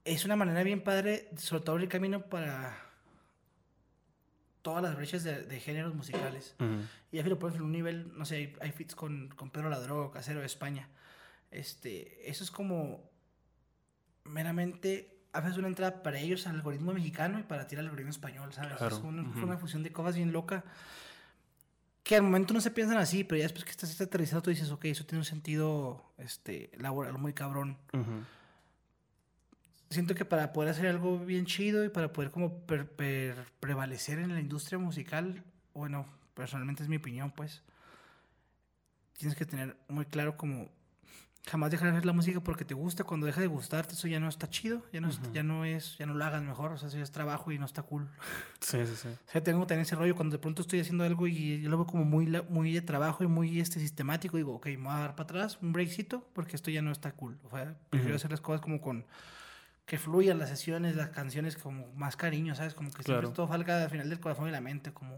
es una manera bien padre, sobre todo el camino para todas las brechas de, de géneros musicales. Ujú. Y ya lo pones en un nivel, no sé, hay, hay feats con, con Pedro Ladrón, Casero de España. Este, eso es como meramente, a veces una entrada para ellos al algoritmo mexicano y para ti al algoritmo español, ¿sabes? Claro, Es una, fusión de cosas bien loca. Que al momento no se piensan así, pero ya después que estás aterrizado tú dices, ok, eso tiene un sentido este, laboral muy cabrón. Ujú. Siento que para poder hacer algo bien chido y para poder como per- per- prevalecer en la industria musical, bueno, personalmente es mi opinión, pues, tienes que tener muy claro como jamás dejar de hacer la música porque te gusta, cuando deja de gustarte eso ya no está chido, ya no, es- Ujú. ya no es, ya no lo hagas mejor, o sea, eso ya es trabajo y no está cool. Sí, sí, sí. O sea, tengo tener ese rollo cuando de pronto estoy haciendo algo y yo lo veo como muy, muy de trabajo y muy este, sistemático. Digo, ok, me voy a dar para atrás, un breakcito, porque esto ya no está cool. O sea, prefiero Ujú. hacer las cosas como con. Que fluyan las sesiones, las canciones, como más cariño, ¿sabes? Como que siempre Claro. todo salga al final del corazón y la mente, como,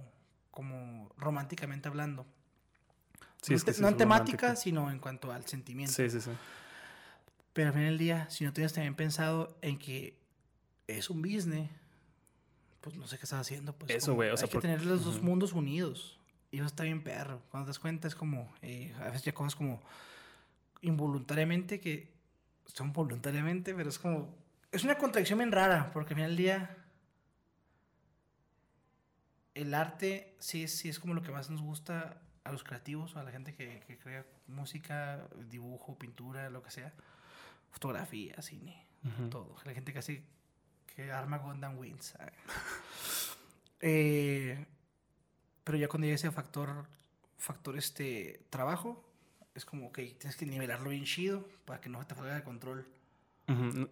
como románticamente hablando. Sí, no es que te- sí no en temática, romántico. sino en cuanto al sentimiento. Sí, sí, sí. Pero al final del día, si no tienes también pensado en que es un business, pues no sé qué estás haciendo. Pues Eso, güey, o sea, hay que por- tener los dos Ujú. mundos unidos. Y eso está bien perro. Cuando te das cuenta es como, eh, a veces ya cosas como involuntariamente que son voluntariamente, pero es como, es una contradicción bien rara, porque al final del día el arte sí es, sí es como lo que más nos gusta a los creativos, a la gente que, que crea música, dibujo, pintura, lo que sea, fotografía, cine, todo. La gente que hace, que arma Gundam Wins. ah. Eh, pero ya cuando llega ese factor, factor este, trabajo, es como, ok, tienes que nivelarlo bien chido para que no te salga de control.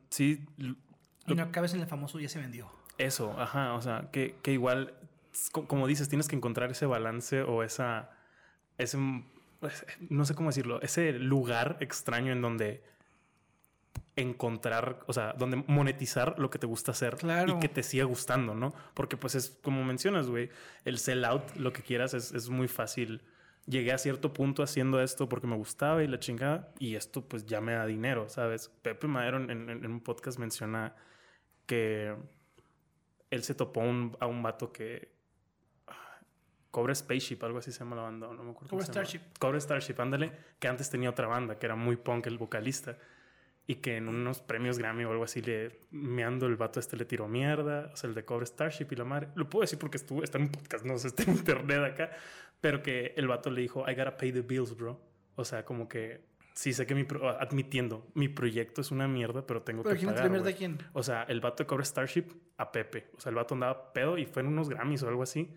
Sí, Y no acabes en el famoso ya se vendió. Eso, ajá, o sea, que, que igual, como dices, tienes que encontrar ese balance o esa, ese, pues, no sé cómo decirlo, ese lugar extraño en donde encontrar, o sea, donde monetizar lo que te gusta hacer Claro. y que te siga gustando, ¿no? Porque pues es como mencionas, güey, el sell out, lo que quieras, es, es muy fácil. Llegué a cierto punto haciendo esto porque me gustaba y la chingada, y esto pues ya me da dinero, ¿sabes? Pepe Madero en, en- en un podcast menciona que él se topó un- a un vato que. ah, Cobra Spaceship, algo así se llama la banda, no me acuerdo. Cobra. Starship. Cobra Starship, ándale, que antes tenía otra banda, que era muy punk el vocalista. Y que en unos premios Grammy o algo así, le meando el vato este le tiró mierda. O sea, el de Cobra Starship y la madre. Lo puedo decir porque estuvo, está en un podcast, no sé, está en internet acá. Pero que el vato le dijo, I gotta pay the bills, bro. O sea, como que sí sé que mi. pro- admitiendo, mi proyecto es una mierda, pero tengo Pero que ¿quién te pagar. mierda güey". a quién? O sea, el vato de Cobra Starship a Pepe. O sea, el vato andaba pedo y fue en unos Grammys o algo así.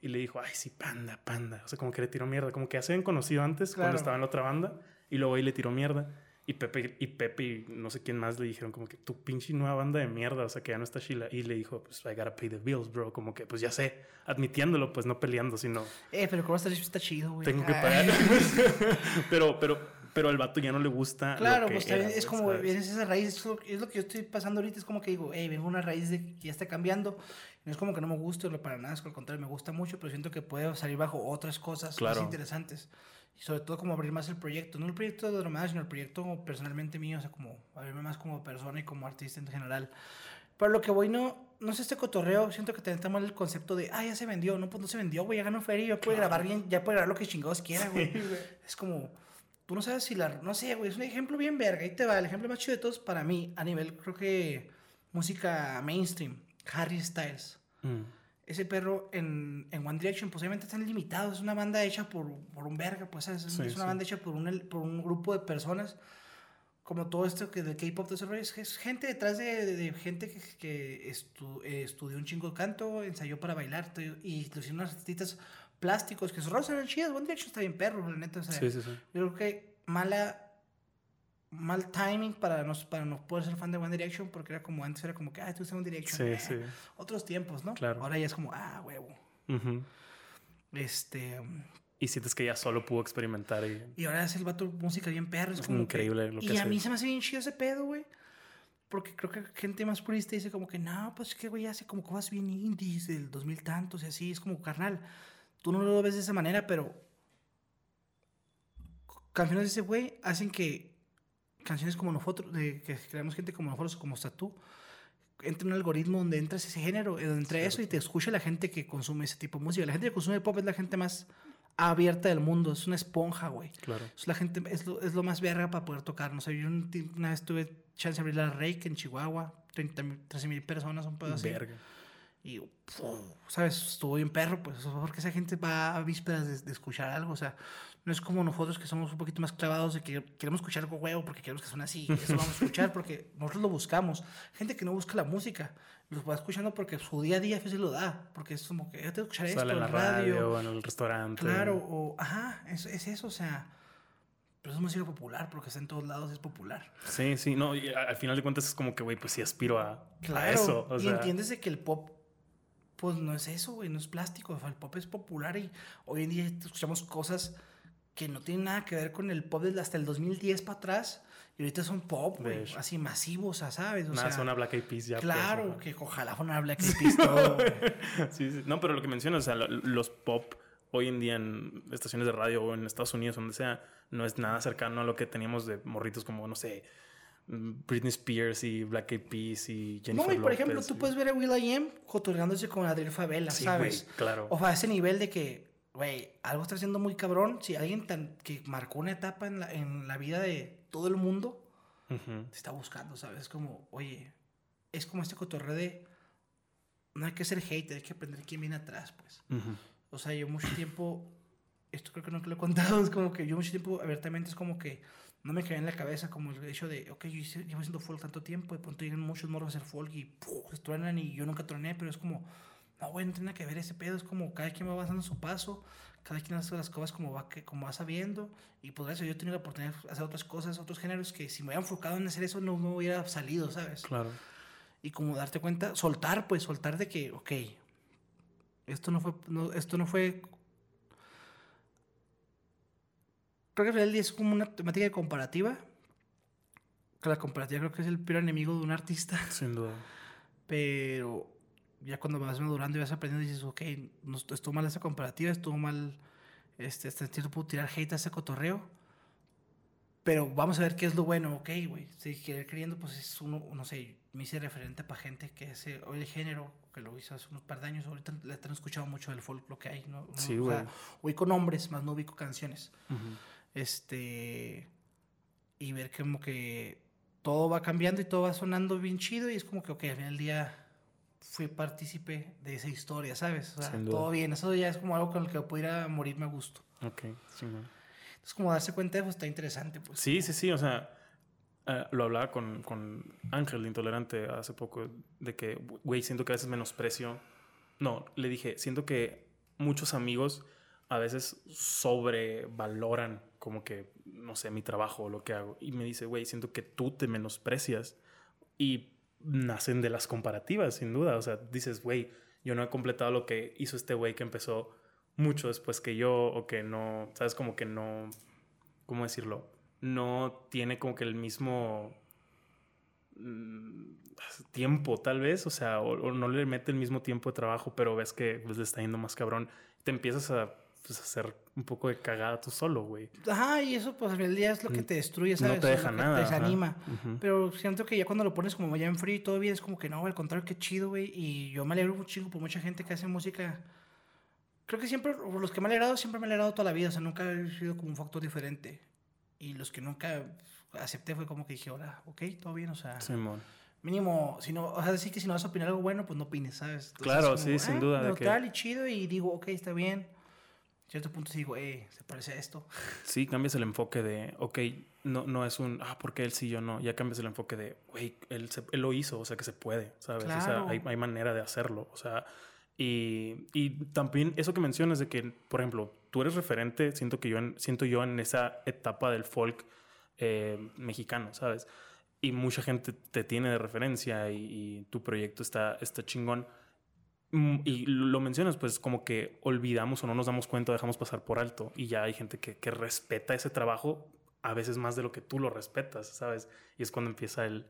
Y le dijo, ay, sí, panda, panda. O sea, como que le tiró mierda. Como que ya se habían conocido antes Claro. cuando estaba en la otra banda. Y luego ahí le tiró mierda. Y Pepe, y Pepe y no sé quién más le dijeron como que tu pinche nueva banda de mierda. O sea, que ya no está Sheila. Y le dijo, pues, I gotta pay the bills, bro. Como que, pues ya sé. Admitiéndolo, pues no peleando, sino Eh, pero Starship está chido, güey. tengo que Ay. pagar. [LAUGHS] pero, pero, pero al vato ya no le gusta. lo Claro, que pues era, también es güey, como, vienes esa raíz, es lo, es lo que yo estoy pasando ahorita, es como que digo, hey, vengo una raíz de que ya está cambiando, no es como que no me guste, o para nada, es que al contrario, me gusta mucho, pero siento que puedo salir bajo otras cosas Claro. más interesantes, y sobre todo como abrir más el proyecto, no el proyecto de Dromada, sino el proyecto personalmente mío, o sea, como abrirme más como persona y como artista en general. Pero lo que voy no, no sé este cotorreo, siento que está mal el concepto de, ah, ya se vendió, no, pues no se vendió, güey, ya ganó feria, ya puede grabar bien, ya puede grabar lo que chingados quiera, güey. Es como, tú no sabes si la, no sé, güey, es un ejemplo bien verga, ahí te va, el ejemplo más chido de todos para mí, a nivel, creo que, música mainstream, Harry Styles. Mm. Ese perro en, en One Direction, pues obviamente están limitados, es una banda hecha por, por un verga, pues es, Sí, es una sí. banda hecha por un, por un grupo de personas como todo esto que del K-pop, todo ese rollo, es, gente detrás de, de- de gente que, que estu- eh, estudió un chingo de canto, ensayó para bailar y lo hicieron unos artistas plásticos que rolas eran chidas. One Direction está bien perro, la neta. O sea, Sí, sí, sí. Yo creo que mala mal timing para no, para no poder ser fan de One Direction porque era como antes era como que ah tú One Direction Sí, eh, sí. otros tiempos no Claro. ahora ya es como ah huevo Ujú. este Y sientes que ya solo pudo experimentar y Y ahora es el vato música bien perro. Es Es como increíble lo que Y a hace. mí se me hace bien chido ese pedo, güey. Porque creo que gente más purista dice como que no, pues es que güey hace como cosas bien indies del 2000 tantos y así. Es como carnal. Tú no lo ves de esa manera, pero canciones de ese güey hacen que canciones como nosotros, de, que creamos gente como nosotros, como Statú, entre un algoritmo donde entras ese género, eh, donde entra eso y te escucha la gente que consume ese tipo de música. La gente que consume pop es la gente más abierta del mundo, es una esponja, güey. Claro. Es la gente, es lo, es lo más verga para poder tocar. No sé, yo una vez tuve chance de abrir la Rake en Chihuahua, 30 mil, 13 mil personas, un pedo así. Verga. Y, puf, ¿sabes? Estuvo bien perro, pues, porque esa gente va a vísperas de, de escuchar algo, o sea, no es como nosotros que somos un poquito más clavados de que queremos escuchar algo huevo porque queremos que suene así, eso vamos a escuchar porque nosotros lo buscamos. Gente que no busca la música, los va escuchando porque su día a día sí lo da, porque es como que yo tengo que escuchar esto en la en radio, en el restaurante. Claro, o, ajá, es, es eso, o sea, pero es música popular porque está en todos lados, es popular. Sí, sí, no, y a- al final de cuentas es como que, güey, pues sí aspiro a, a Claro, eso. O y sea, entiendes de que el pop, pues no es eso, güey, no es plástico, el pop es popular y hoy en día escuchamos cosas que no tienen nada que ver con el pop desde hasta el 2010 para atrás y ahorita son pop, güey, así masivos, o sea, ¿sabes? O nada, sea, suena Black Eyed Peas ya. pues, claro, que ojalá fuera Black Eyed Peas todo. [LAUGHS] Sí, sí. No, pero lo que mencionas, o sea, lo- los pop hoy en día en estaciones de radio o en Estados Unidos, donde sea, no es nada cercano a lo que teníamos de morritos como, no sé, Britney Spears y Black Eyed Peas y Jennifer No, y por ejemplo, tú y- puedes ver a Will.i.am cotorreándose con Adriel Favela, Sí, ¿sabes? güey, claro. O sea, a ese nivel de que, güey, algo está haciendo muy cabrón. Si alguien tan, que marcó una etapa en la, en la vida de todo el mundo Ujú. te está buscando, ¿sabes? Es como, oye, es como este cotorreo de. No hay que ser hater, hay que aprender quién viene atrás, pues. Ujú. O sea, yo mucho tiempo. Esto creo que nunca lo he contado. [LAUGHS] Es como que yo mucho tiempo, abiertamente, es como que no me caía en la cabeza como el hecho de, ok, yo hice- llevo haciendo folk tanto tiempo, de pronto llegan muchos morros a hacer folk y ¡puf! truenan y yo nunca troné, pero es como, no, güey, no tiene que ver ese pedo, es como cada quien va avanzando su paso, cada quien hace las cosas como va, que, como va sabiendo, y por eso yo he tenido la oportunidad de hacer otras cosas, otros géneros que si me hubiera enfocado en hacer eso no me hubiera salido, ¿sabes? Claro. y como darte cuenta, soltar, pues soltar de que, ok, esto no fue, no, esto no fue... Creo que al es como una temática de comparativa. Que la comparativa creo que es el peor enemigo de un artista. Sin duda. Pero ya cuando vas madurando y vas aprendiendo dices, ok, no, estuvo mal esa comparativa, estuvo mal, este, hasta cierto punto tirar hate a ese cotorreo. Pero vamos a ver qué es lo bueno, ok, güey. Si querer queriendo, pues es uno, no sé, me hice referente para gente que hace el género, que lo hizo hace unos par de años. Ahorita le han escuchado mucho del folk, lo que hay, ¿no? Sí, o güey. sea, ubico nombres, más no ubico canciones. Ujú. Este. Y ver como que todo va cambiando y todo va sonando bien chido. Y es como que, ok, al final del día fui partícipe de esa historia, ¿sabes? O sea, Sin duda. todo bien. Eso ya es como algo con el que pudiera morirme a gusto. Ok, sí, güey. Es como darse cuenta de eso está interesante, pues. Sí, sí, sí, o sea, eh, lo hablaba con, con Ángel, el intolerante, hace poco, de que, güey, siento que a veces menosprecio. No, le dije, siento que muchos amigos a veces sobrevaloran como que, no sé, mi trabajo o lo que hago. Y me dice, güey, siento que tú te menosprecias y nacen de las comparativas, sin duda. O sea, dices, güey, yo no he completado lo que hizo este güey que empezó mucho después que yo o que no, sabes, como que no, ¿cómo decirlo? No tiene como que el mismo mm, tiempo tal vez, o sea, o, no le mete el mismo tiempo de trabajo, pero ves que pues, le está yendo más cabrón. Te empiezas a pues, hacer un poco de cagada tú solo, güey. Ajá, y eso, pues al final del día es lo que te destruye, ¿sabes? Mm, No te deja nada. Te desanima. Ujú. Pero siento que ya cuando lo pones como ya en frío y todo bien, es como que no, al contrario, qué chido, güey. Y yo me alegro un chingo por mucha gente que hace música. Creo que siempre, por los que me he alegrado, siempre me he alegrado toda la vida. O sea, nunca he sido como un factor diferente. Y los que nunca acepté fue como que dije, ahora, ok, todo bien, o sea, Simón. mínimo, si no, o sea, decir que si no vas a opinar algo bueno, pues no opines, ¿sabes? Entonces, Claro, como, sí, sin ah, duda de que- y chido, y digo, ok, está bien. Cierto punto sí digo, eh, se parece a esto. [LAUGHS] Sí, cambias el enfoque de, ok, no, no es un, ah, porque él sí, yo no. Ya cambias el enfoque de, güey, él, se- él lo hizo, o sea, que se puede, ¿sabes? O sea, Claro. hay, hay manera de hacerlo, o sea, y, y también eso que mencionas de que, por ejemplo, tú eres referente, siento que yo, en, siento yo en esa etapa del folk eh, mexicano, ¿sabes? Y mucha gente te tiene de referencia y, y tu proyecto está, está chingón. Mm, Y lo mencionas, pues como que olvidamos o no nos damos cuenta, dejamos pasar por alto. Y ya hay gente que, que respeta ese trabajo a veces más de lo que tú lo respetas, ¿sabes? Y es cuando empieza el...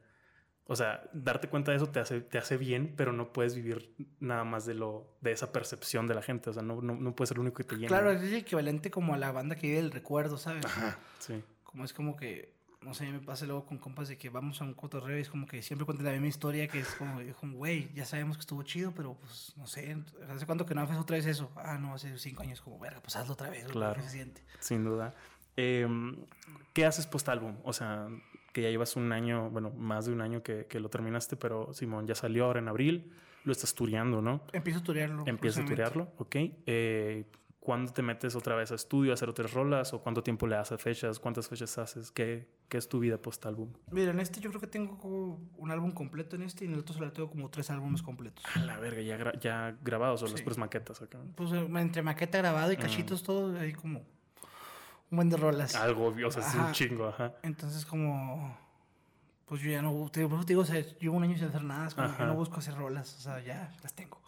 O sea, darte cuenta de eso te hace, te hace bien, pero no puedes vivir nada más de lo de esa percepción de la gente. O sea, no, no, no puedes ser el único que te llena. Claro, es el equivalente como a la banda que vive el recuerdo, ¿sabes? Ajá, sí. Como es como que, no sé, me pasa luego con compas de que vamos a un cotorreo y es como que siempre cuentan la misma historia que es como, güey, ya sabemos que estuvo chido, pero pues, no sé, ¿hace cuánto que no haces otra vez eso? Ah, no, hace cinco años, como, verga, pues hazlo otra vez, Claro. ¿qué se siente? Sin duda. Eh, ¿Qué haces post álbum? O sea, que ya llevas un año, bueno, más de un año que, que lo terminaste, pero Simón ya salió ahora en abril. Lo estás tureando, ¿no? Empiezo a turearlo. Empiezas a turearlo, ok. Eh, ¿Cuándo te metes otra vez a estudio a hacer otras rolas? ¿O cuánto tiempo le das a fechas? ¿Cuántas fechas haces? ¿Qué, qué es tu vida post álbum? Mira, en este yo creo que tengo como un álbum completo en este y en el otro solo tengo como tres álbumes completos. A la verga, ya, gra- ya grabados o las Sí. puras maquetas acá. Pues eh, entre maqueta grabado y Mm. cachitos, todo, hay como un buen de rolas. Algo, o sea, es un chingo, ajá. Entonces, como. Pues yo ya no. Te, digo, o sea, llevo un año sin hacer nada. Es como que no busco hacer rolas. O sea, ya las tengo.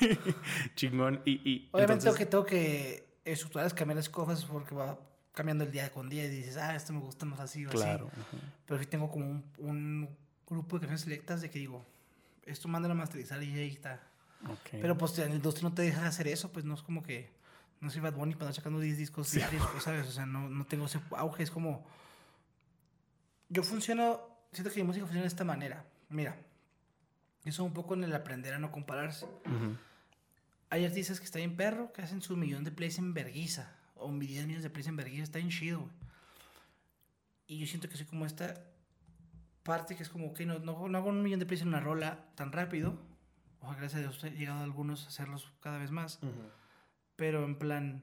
[LAUGHS] Chingón. Y, y Obviamente, entonces- que tengo que cambiar las cosas porque va cambiando el día con día y dices, ah, esto me gusta más así o Claro. así. ajá. Pero sí tengo como un, un grupo de canciones selectas de que digo, esto mándalo a masterizar y ahí está. Ok. Pero pues en la industria no te deja hacer eso, pues no es como que. No soy Bad Bunny para andar sacando 10 discos Sí. diarios, pues, ¿sabes? O sea, no, no tengo ese auge. Es como. Yo funciono. Siento que mi música funciona de esta manera. Mira, eso un poco en el aprender a no compararse. Ujú. Hay artistas que están en perro que hacen su millón de plays en verguiza. O 10 millones de plays en verguiza. Está en chido, güey. Y yo siento que soy como esta parte que es como, ok, no, no, no hago un millón de plays en una rola tan rápido. Ojalá, gracias a Dios, he llegado a algunos a hacerlos cada vez más. Ujú. Pero en plan,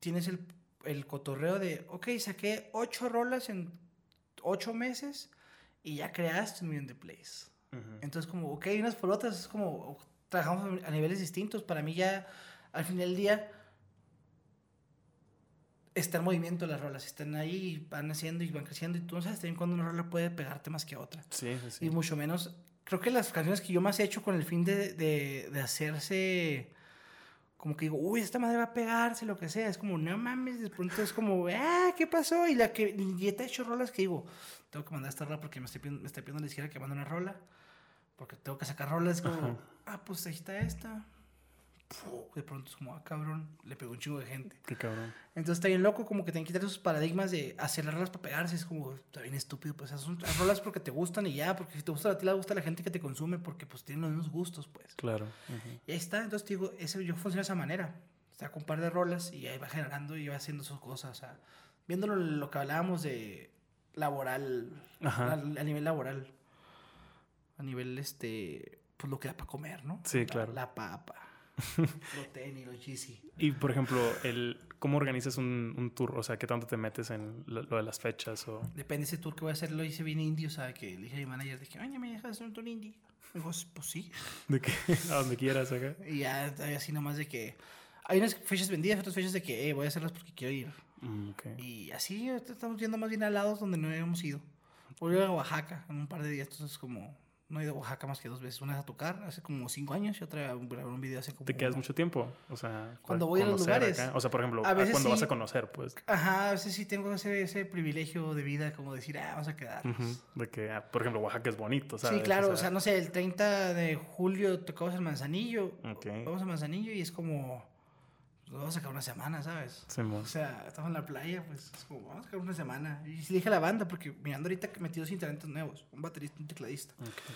tienes el, el cotorreo de, ok, saqué ocho rolas en ocho meses y ya creaste un millón de plays. Entonces, como, ok, unas por otras, es como, trabajamos a niveles distintos. Para mí ya, al final del día, está en movimiento las rolas, están ahí, y van haciendo y van creciendo y tú no sabes también cuando una rola puede pegarte más que otra. Sí, sí, sí. Y mucho menos, creo que las canciones que yo más he hecho con el fin de, de, de hacerse, como que digo, uy, esta madre va a pegarse, lo que sea, es como, no mames, de pronto es como, ah, ¿qué pasó? Y la que, y te he hecho rolas que digo, tengo que mandar esta rola porque me estoy pidiendo, me está pidiendo la izquierda que mande una rola, porque tengo que sacar rolas, como, Ajá. ah, pues ahí está esta, de pronto es como, ah, cabrón, le pegó un chingo de gente. Qué cabrón. Entonces está bien loco, como que tienen que quitar esos paradigmas de hacer las rolas para pegarse. Es como, está bien estúpido, pues haz, un- haz rolas porque te gustan y ya, porque si te gusta a ti, le gusta a la gente que te consume, porque pues tienen los mismos gustos, pues. Claro. Y ahí está, entonces te digo, ese, yo funciono de esa manera. Está con un par de rolas y ahí va generando y va haciendo sus cosas. O sea, viéndolo lo que hablábamos de laboral, a, a nivel laboral, a nivel, este, pues lo que da para comer, ¿no? Sí, La- claro. La papa, [LAUGHS] los tenis, los Yeezy. Y por ejemplo, el, ¿cómo organizas un, un tour? O sea, ¿qué tanto te metes en lo, lo de las fechas? O... Depende de ese tour que voy a hacer, lo hice bien indie, o sea, que le dije a mi manager, dije, oye, ¿me dejas hacer un tour indie? Me dijo, pues sí. De que [LAUGHS] a donde quieras acá. Y ya, así nomás de que, hay unas fechas vendidas, otras fechas de que, eh, voy a hacerlas porque quiero ir. Mm, ok. Y así estamos yendo más bien a lados donde no habíamos ido. Voy a Oaxaca en un par de días, entonces como no he ido a Oaxaca más que dos veces. Una vez a tocar hace como cinco años y otra a grabar un video hace como... ¿Te quedas mucho tiempo? O sea, Cuando voy a los lugares. acá. O sea, por ejemplo, A veces cuando vas a conocer, pues. Ajá, a veces sí tengo ese, ese privilegio de vida como decir, ah, vamos a quedarnos. Ujú. De que, ah, por ejemplo, Oaxaca es bonito, ¿sabes? Sí, claro, o sea, no sé, el 30 de julio tocamos el Manzanillo. Ok. Vamos a Manzanillo y es como, pues, vamos a sacar una semana, ¿sabes? O sea, estamos en la playa, pues es como, vamos a sacar una semana. Y sí le dije a la banda, porque mirando ahorita que metí dos integrantes nuevos, un baterista y un tecladista. Ok.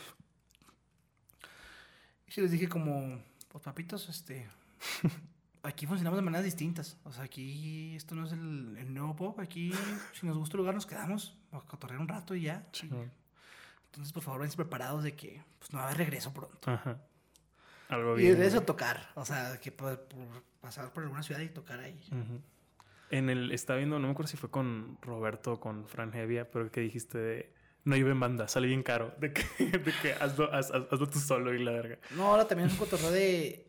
Y sí les dije como, pues papitos, este, [LAUGHS] aquí funcionamos de maneras distintas. O sea, aquí esto no es el, el nuevo pop, aquí si nos gusta el lugar nos quedamos, a cotorrear un rato y ya. Chingón. Entonces, por favor, váyanse preparados de que pues, no va a haber regreso pronto. Ajá. Algo Y bien. de eso tocar, o sea, que por, por pasar por alguna ciudad y tocar ahí. Ujú. En el, estaba viendo, no me acuerdo si fue con Roberto o con Fran Hevia, pero que dijiste de, no lleve en banda, sale bien caro, [LAUGHS] de que, de que hazlo, haz- haz- hazlo tú solo y la verga. No, ahora también es un cotorreo de.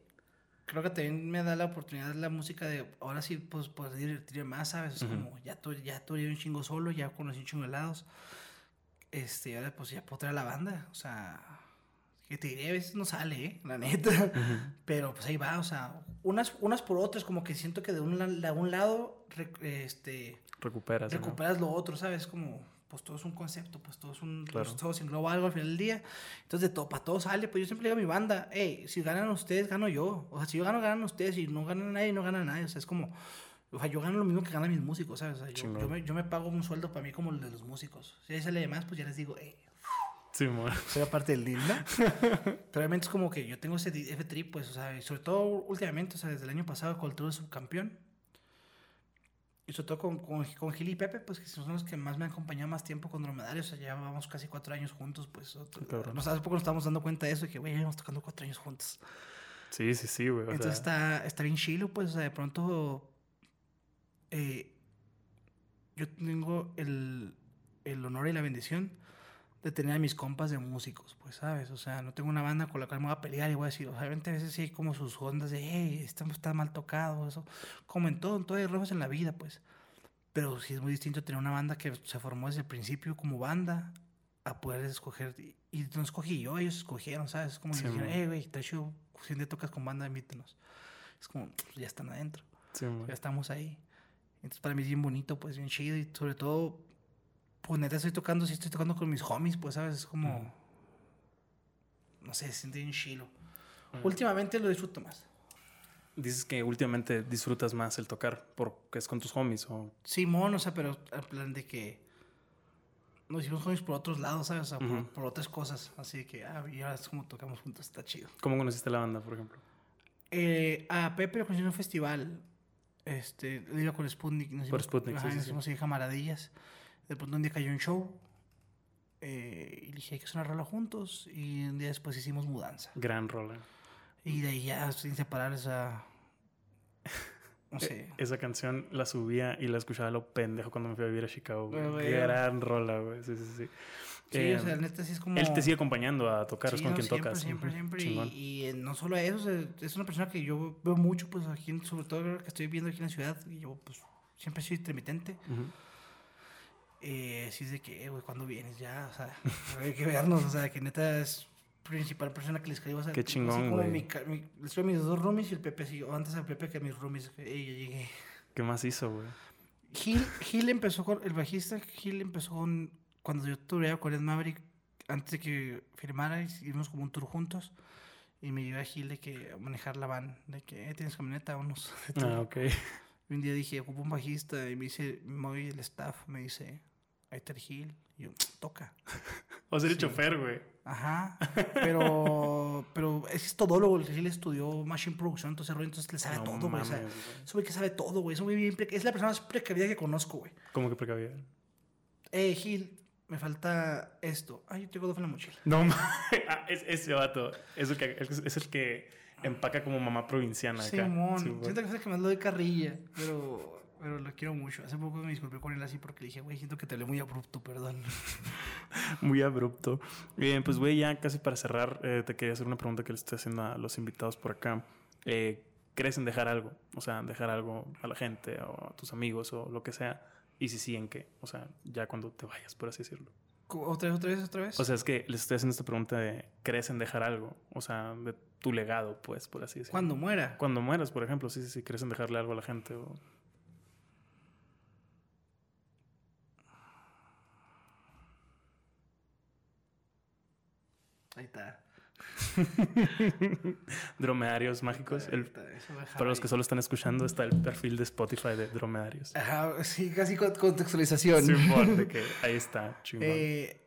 Creo que también me da la oportunidad la música de ahora sí, pues poder divertirme más, ¿sabes? Es Ujú. como ya tú ya tuve un chingo solo, ya conocí un chingo de lados. Este, ahora pues ya puedo traer a la banda, o sea, que te diré, a veces no sale, ¿eh? la neta. Pero pues ahí va, o sea, unas, unas por otras, como que siento que de un, de un lado, rec- este, Recuperas. ¿no? recuperas lo otro, ¿sabes? Como, pues todo es un concepto, pues todo es un, Claro. pues, todo se engloba algo al final del día. Entonces, de todo, para todo sale, pues yo siempre digo a mi banda, hey, si ganan ustedes, gano yo. O sea, si yo gano, ganan ustedes, si no ganan nadie, no gana nadie. O sea, es como, o sea, yo gano lo mismo que ganan mis músicos, ¿sabes? O sea, yo, yo me, yo me pago un sueldo para mí como el de los músicos. Si ahí sale de más, pues ya les digo, hey, Simón. soy parte del. Pero obviamente es como que yo tengo ese, ese trip, pues, o sea, y sobre todo últimamente, o sea, desde el año pasado con el tour de subcampeón. Y sobre todo con, con, con Gil y Pepe, pues que son los que más me han acompañado más tiempo con Dromedarios. O sea, ya vamos casi cuatro años juntos, pues. otro- cabrón. nos, hace poco nos estamos dando cuenta de eso, de que, güey, ya llevamos tocando cuatro años juntos. Sí, sí, sí, güey. Entonces sea, está, está bien chilo, pues, o sea, de pronto eh, yo tengo el, el honor y la bendición de tener a mis compas de músicos, pues, ¿sabes? O sea, no tengo una banda con la cual me voy a pelear y voy a decir, obviamente a veces sí hay como sus ondas de, hey, esto está mal tocado, eso, como en todo, en todo hay errores en la vida, pues. Pero sí es muy distinto tener una banda que se formó desde el principio como banda a poder escoger, y, no escogí yo, ellos escogieron, ¿sabes? Es como Sí, dijeron, hey, güey, te hecho, si un día tocas con banda, invítenos. Es como, pues, ya están adentro, Simón. ya estamos ahí. Entonces para mí es bien bonito, pues bien chido y sobre todo, pues neta estoy tocando, sí estoy tocando con mis homies, pues sabes, es como, Ujú. no sé, se siente bien chilo. Ujú. Últimamente lo disfruto más. Dices que últimamente disfrutas más el tocar porque es con tus homies o... Simón, o sea, pero al plan de que nos hicimos homies por otros lados, ¿sabes? O sea, por, Ujú. por otras cosas. Así que, ah, y ahora es como tocamos juntos, está chido. ¿Cómo conociste la banda, por ejemplo? Eh, a Pepe lo conocí en un festival. Este, iba con Sputnik. Nos Por hicimos- Sputnik, ajá, sí, sí, nos sí. hicimos ahí camaradillas. De pronto un día cayó un show. eh, y dije, hay que hacer una rola juntos. Y un día después hicimos mudanza. Gran rola. Y de ahí ya, sin separar esa. [LAUGHS] No Eh, sé. Esa canción la subía y la escuchaba lo pendejo cuando me fui a vivir a Chicago. güey. Güey. Gran rola, güey. Sí, sí, sí. Sí, Eh, o sea, neta sí es como. Él te sigue acompañando a tocar, es Sí, con no, quien siempre, tocas. Siempre, siempre. Chingón. Y, y, eh, no solo eso, o sea, es una persona que yo veo mucho, pues aquí, sobre todo que estoy viviendo aquí en la ciudad. Y yo, pues, siempre soy intermitente. Ujú. Eh, sí es de que, güey, ¿cuándo vienes ya? O sea, [LAUGHS] hay que vernos, o sea, que neta es principal persona que le escribo. O sea, Qué así chingón, güey. mi mi- le escribo a mis dos roomies y el Pepe, sí, o antes al Pepe que a mis roomies, "Ey, ya llegué. ¿Qué más hizo, güey? Gil, Gil empezó con, el bajista Gil empezó con, cuando yo tuve con Ed Maverick, antes de que firmara, hicimos como un tour juntos. Y me llevé a Gil de que a manejar la van, de que "Eh, tienes camioneta, vámonos. [LAUGHS] Ah, ok. Y un día dije, ocupo un bajista. Y me dice, me voy el staff, me dice, ahí está el Gil. Y yo, toca. [LAUGHS] O ser el Sí. chofer, güey. Ajá. [LAUGHS] Pero, pero es, todólogo. El Gil estudió Machine Production, entonces, rollo, entonces le sabe No todo, güey. güey que sabe todo, güey. Es güey bien Es la persona más precavida que conozco, güey. ¿Cómo que precavida? Eh, Gil, me falta esto. Ay, yo tengo dos en la mochila. No. [LAUGHS] Ah, es, ese vato. Es el que, es el que empaca como mamá provinciana acá. Simón, Sí, siento que es que más lo de carrilla, pero, pero lo quiero mucho. Hace poco me disculpé con él así porque le dije, güey, siento que te hablé muy abrupto, perdón. [LAUGHS] Muy abrupto. Bien, pues, güey, ya casi para cerrar, eh, te quería hacer una pregunta que le estoy haciendo a los invitados por acá. Eh, ¿Crees en dejar algo? O sea, dejar algo a la gente o a tus amigos o lo que sea. Y si sí, ¿en qué? O sea, ya cuando te vayas, por así decirlo. ¿Otra vez, otra vez, otra vez? O sea, es que les estoy haciendo esta pregunta de ¿crees en dejar algo? O sea, de tu legado, pues, por así decirlo. Cuando muera. Cuando mueras, por ejemplo, sí, sí, sí, ¿crees en dejarle algo a la gente? O... Ahí está. [LAUGHS] Dromedarios mágicos. El- para los que solo están escuchando, está el perfil de Spotify de Dromedarios. Ajá, sí, casi con contextualización. Simón, [LAUGHS] de que ahí está, chingón. Eh,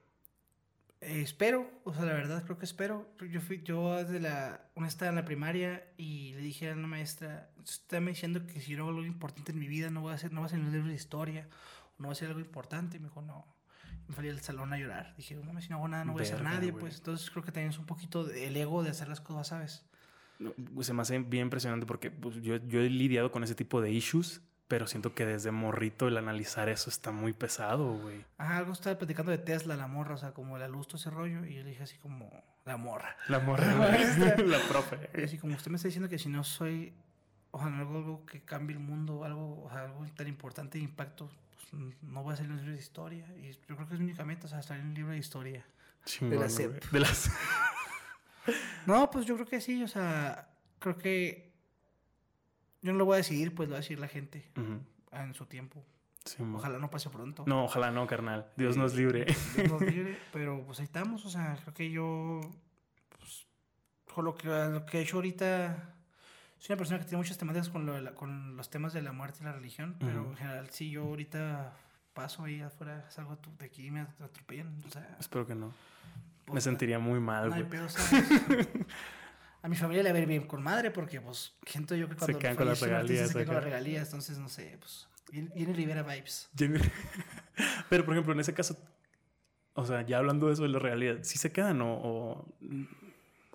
eh, espero, o sea, la verdad creo que espero. Yo fui, yo desde la, una estaba en la primaria y le dije a una maestra, está me diciendo que si no hago algo importante en mi vida, no voy a hacer, no voy a hacer un libro de historia, no voy a hacer algo importante. Y me dijo, no. Me salí del salón a llorar. Dije, no mames, si no hago nada, no voy a ser Verga, nadie, güey. pues. Entonces creo que también es un poquito el ego de hacer las cosas, ¿sabes? No, Se me hace bien impresionante porque pues, yo, yo he lidiado con ese tipo de issues, pero siento que desde morrito el analizar eso está muy pesado, güey. Ajá, algo estaba platicando de Tesla, la morra, o sea, como la luz, todo ese rollo. Y yo le dije así como, la morra. La morra, [LAUGHS] [LAUGHS] La maestra. la Y profe. así como usted me está diciendo que si no soy, o sea, algo, algo que cambie el mundo, algo, o sea, algo tan importante de impacto, no voy a hacer un libro de historia. Y yo creo que es mi única meta, o sea, estar en un libro de historia. Chingón, la. SEP. De las... [LAUGHS] No, pues yo creo que sí, o sea, creo que yo no lo voy a decidir, pues lo va a decidir la gente en su tiempo. Simón. Ojalá no pase pronto. No, ojalá no, carnal. Dios Sí. nos libre. Dios nos libre, [LAUGHS] pero pues ahí estamos, o sea, creo que yo, pues, con lo que, lo que he hecho ahorita, soy una persona que tiene muchas temáticas con, lo de la- con los temas de la muerte y la religión, pero Ujú. en general, si yo ahorita paso ahí afuera, salgo de aquí y me atropellan, o sea, Espero que no. Me sentiría muy mal, no güey. [LAUGHS] ¿sabes? A mi familia le va a ir bien con madre porque, pues, siento yo que cuando quedan con las regalías se quedan con las regalías, entonces, no sé, pues, viene, viene Rivera Vibes. [LAUGHS] Pero, por ejemplo, en ese caso, o sea, ya hablando de eso de la realidad, ¿sí se quedan o, o,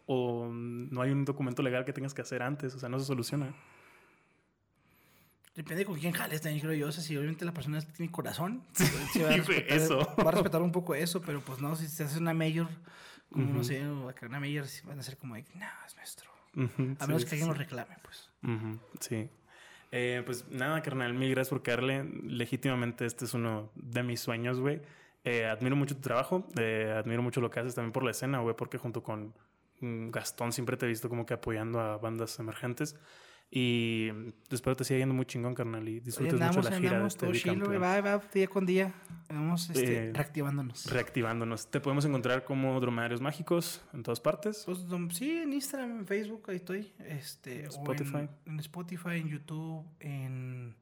o no hay un documento legal que tengas que hacer antes? O sea, no se soluciona. Depende con quién jales también, creo yo. O sea, si obviamente la persona tiene corazón, [LAUGHS] pues, sí va, a eso. va a respetar un poco eso, pero pues no, si se hace una mayor, como no sé, una mayor, van a ser como de, no, es nuestro. A menos sí, que alguien lo reclame, pues. Sí. Eh, pues nada, carnal, mil gracias por caerle. Legítimamente este es uno de mis sueños, güey. Eh, admiro mucho tu trabajo, eh, admiro mucho lo que haces también por la escena, güey, porque junto con mm, Gastón siempre te he visto como que apoyando a bandas emergentes. Y mm, espero te siga yendo muy chingón, carnal, y disfrutes andamos, mucho la gira de este chilo, va, va, día con día. Vamos este, Eh, reactivándonos. Reactivándonos. Te podemos encontrar como Dromedarios Mágicos en todas partes. Pues sí, en Instagram, en Facebook, ahí estoy. Este, en- Spotify. En, Spotify, en YouTube, en,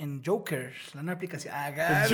en Joker, la nueva aplicación. Ah.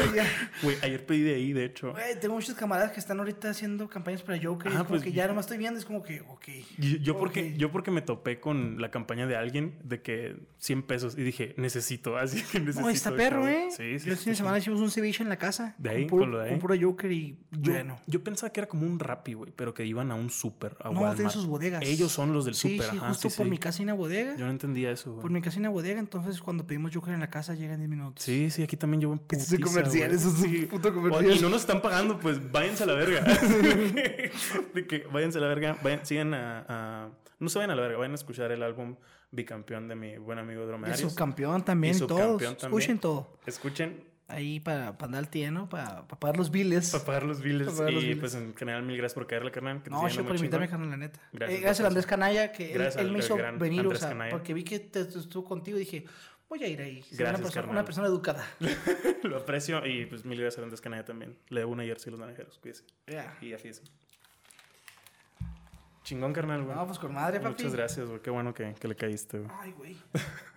Güey, ayer pedí de ahí, de hecho. Güey, tengo muchos camaradas que están ahorita haciendo campañas para Joker. y Ah, es como pues, que ya nomás estoy viendo, es como que, ok. Yo, yo porque, Ok. yo porque me topé con la campaña de alguien de que 100 pesos y dije, necesito, así que necesito. No, está perro. ¿eh? Sí, sí. Yo el sí, fin de semana hicimos un ceviche en la casa. De ahí, puro, con lo de ahí. con puro Joker y Yo, bueno. yo pensaba que era como un Rappi, güey, pero que iban a un súper, No, Walmart. tienen sus bodegas. Ellos son los del Sí, súper, sí, ajá. justo sí, por sí. mi casa hay una bodega. Yo no entendía eso, güey. Por mi casa hay una bodega, entonces cuando pedimos Joker en la casa llegan 10 minutos. Sí, sí, aquí también llevo un es un comercial, eso es un puto comercial. Y no nos están pagando, pues váyanse a la verga. [LAUGHS] de que váyanse a la verga, vayan, sigan a, a- No se vayan a la verga, vayan a escuchar el álbum Bicampeón de mi buen amigo Y Dromedarios. subcampeón también, Y todos. subcampeón también. Escuchen todo. Escuchen Ahí para, para andar al tieno, para, para pagar los biles. para pagar los los y pues en general, mil gracias por caerle, carnal. que No, yo por invitarme, carnal, la neta. Gracias, Eh, gracias al. Andrés Canalla, que él- Gracias él, al me hizo venir, Andrés o sea, Canalla. porque vi que te, te estuvo contigo y dije, voy a ir ahí. Gracias, una, persona, carnal. una persona educada. [LAUGHS] Lo aprecio y pues mil gracias a Andrés Canalla también. Le debo una jersey a los naranjeros, cuídese. Ya. Y así es. Chingón, carnal, güey. No, pues con madre, papi. Muchas gracias, güey. Qué bueno que, que le caíste, güey. Ay, güey. [LAUGHS]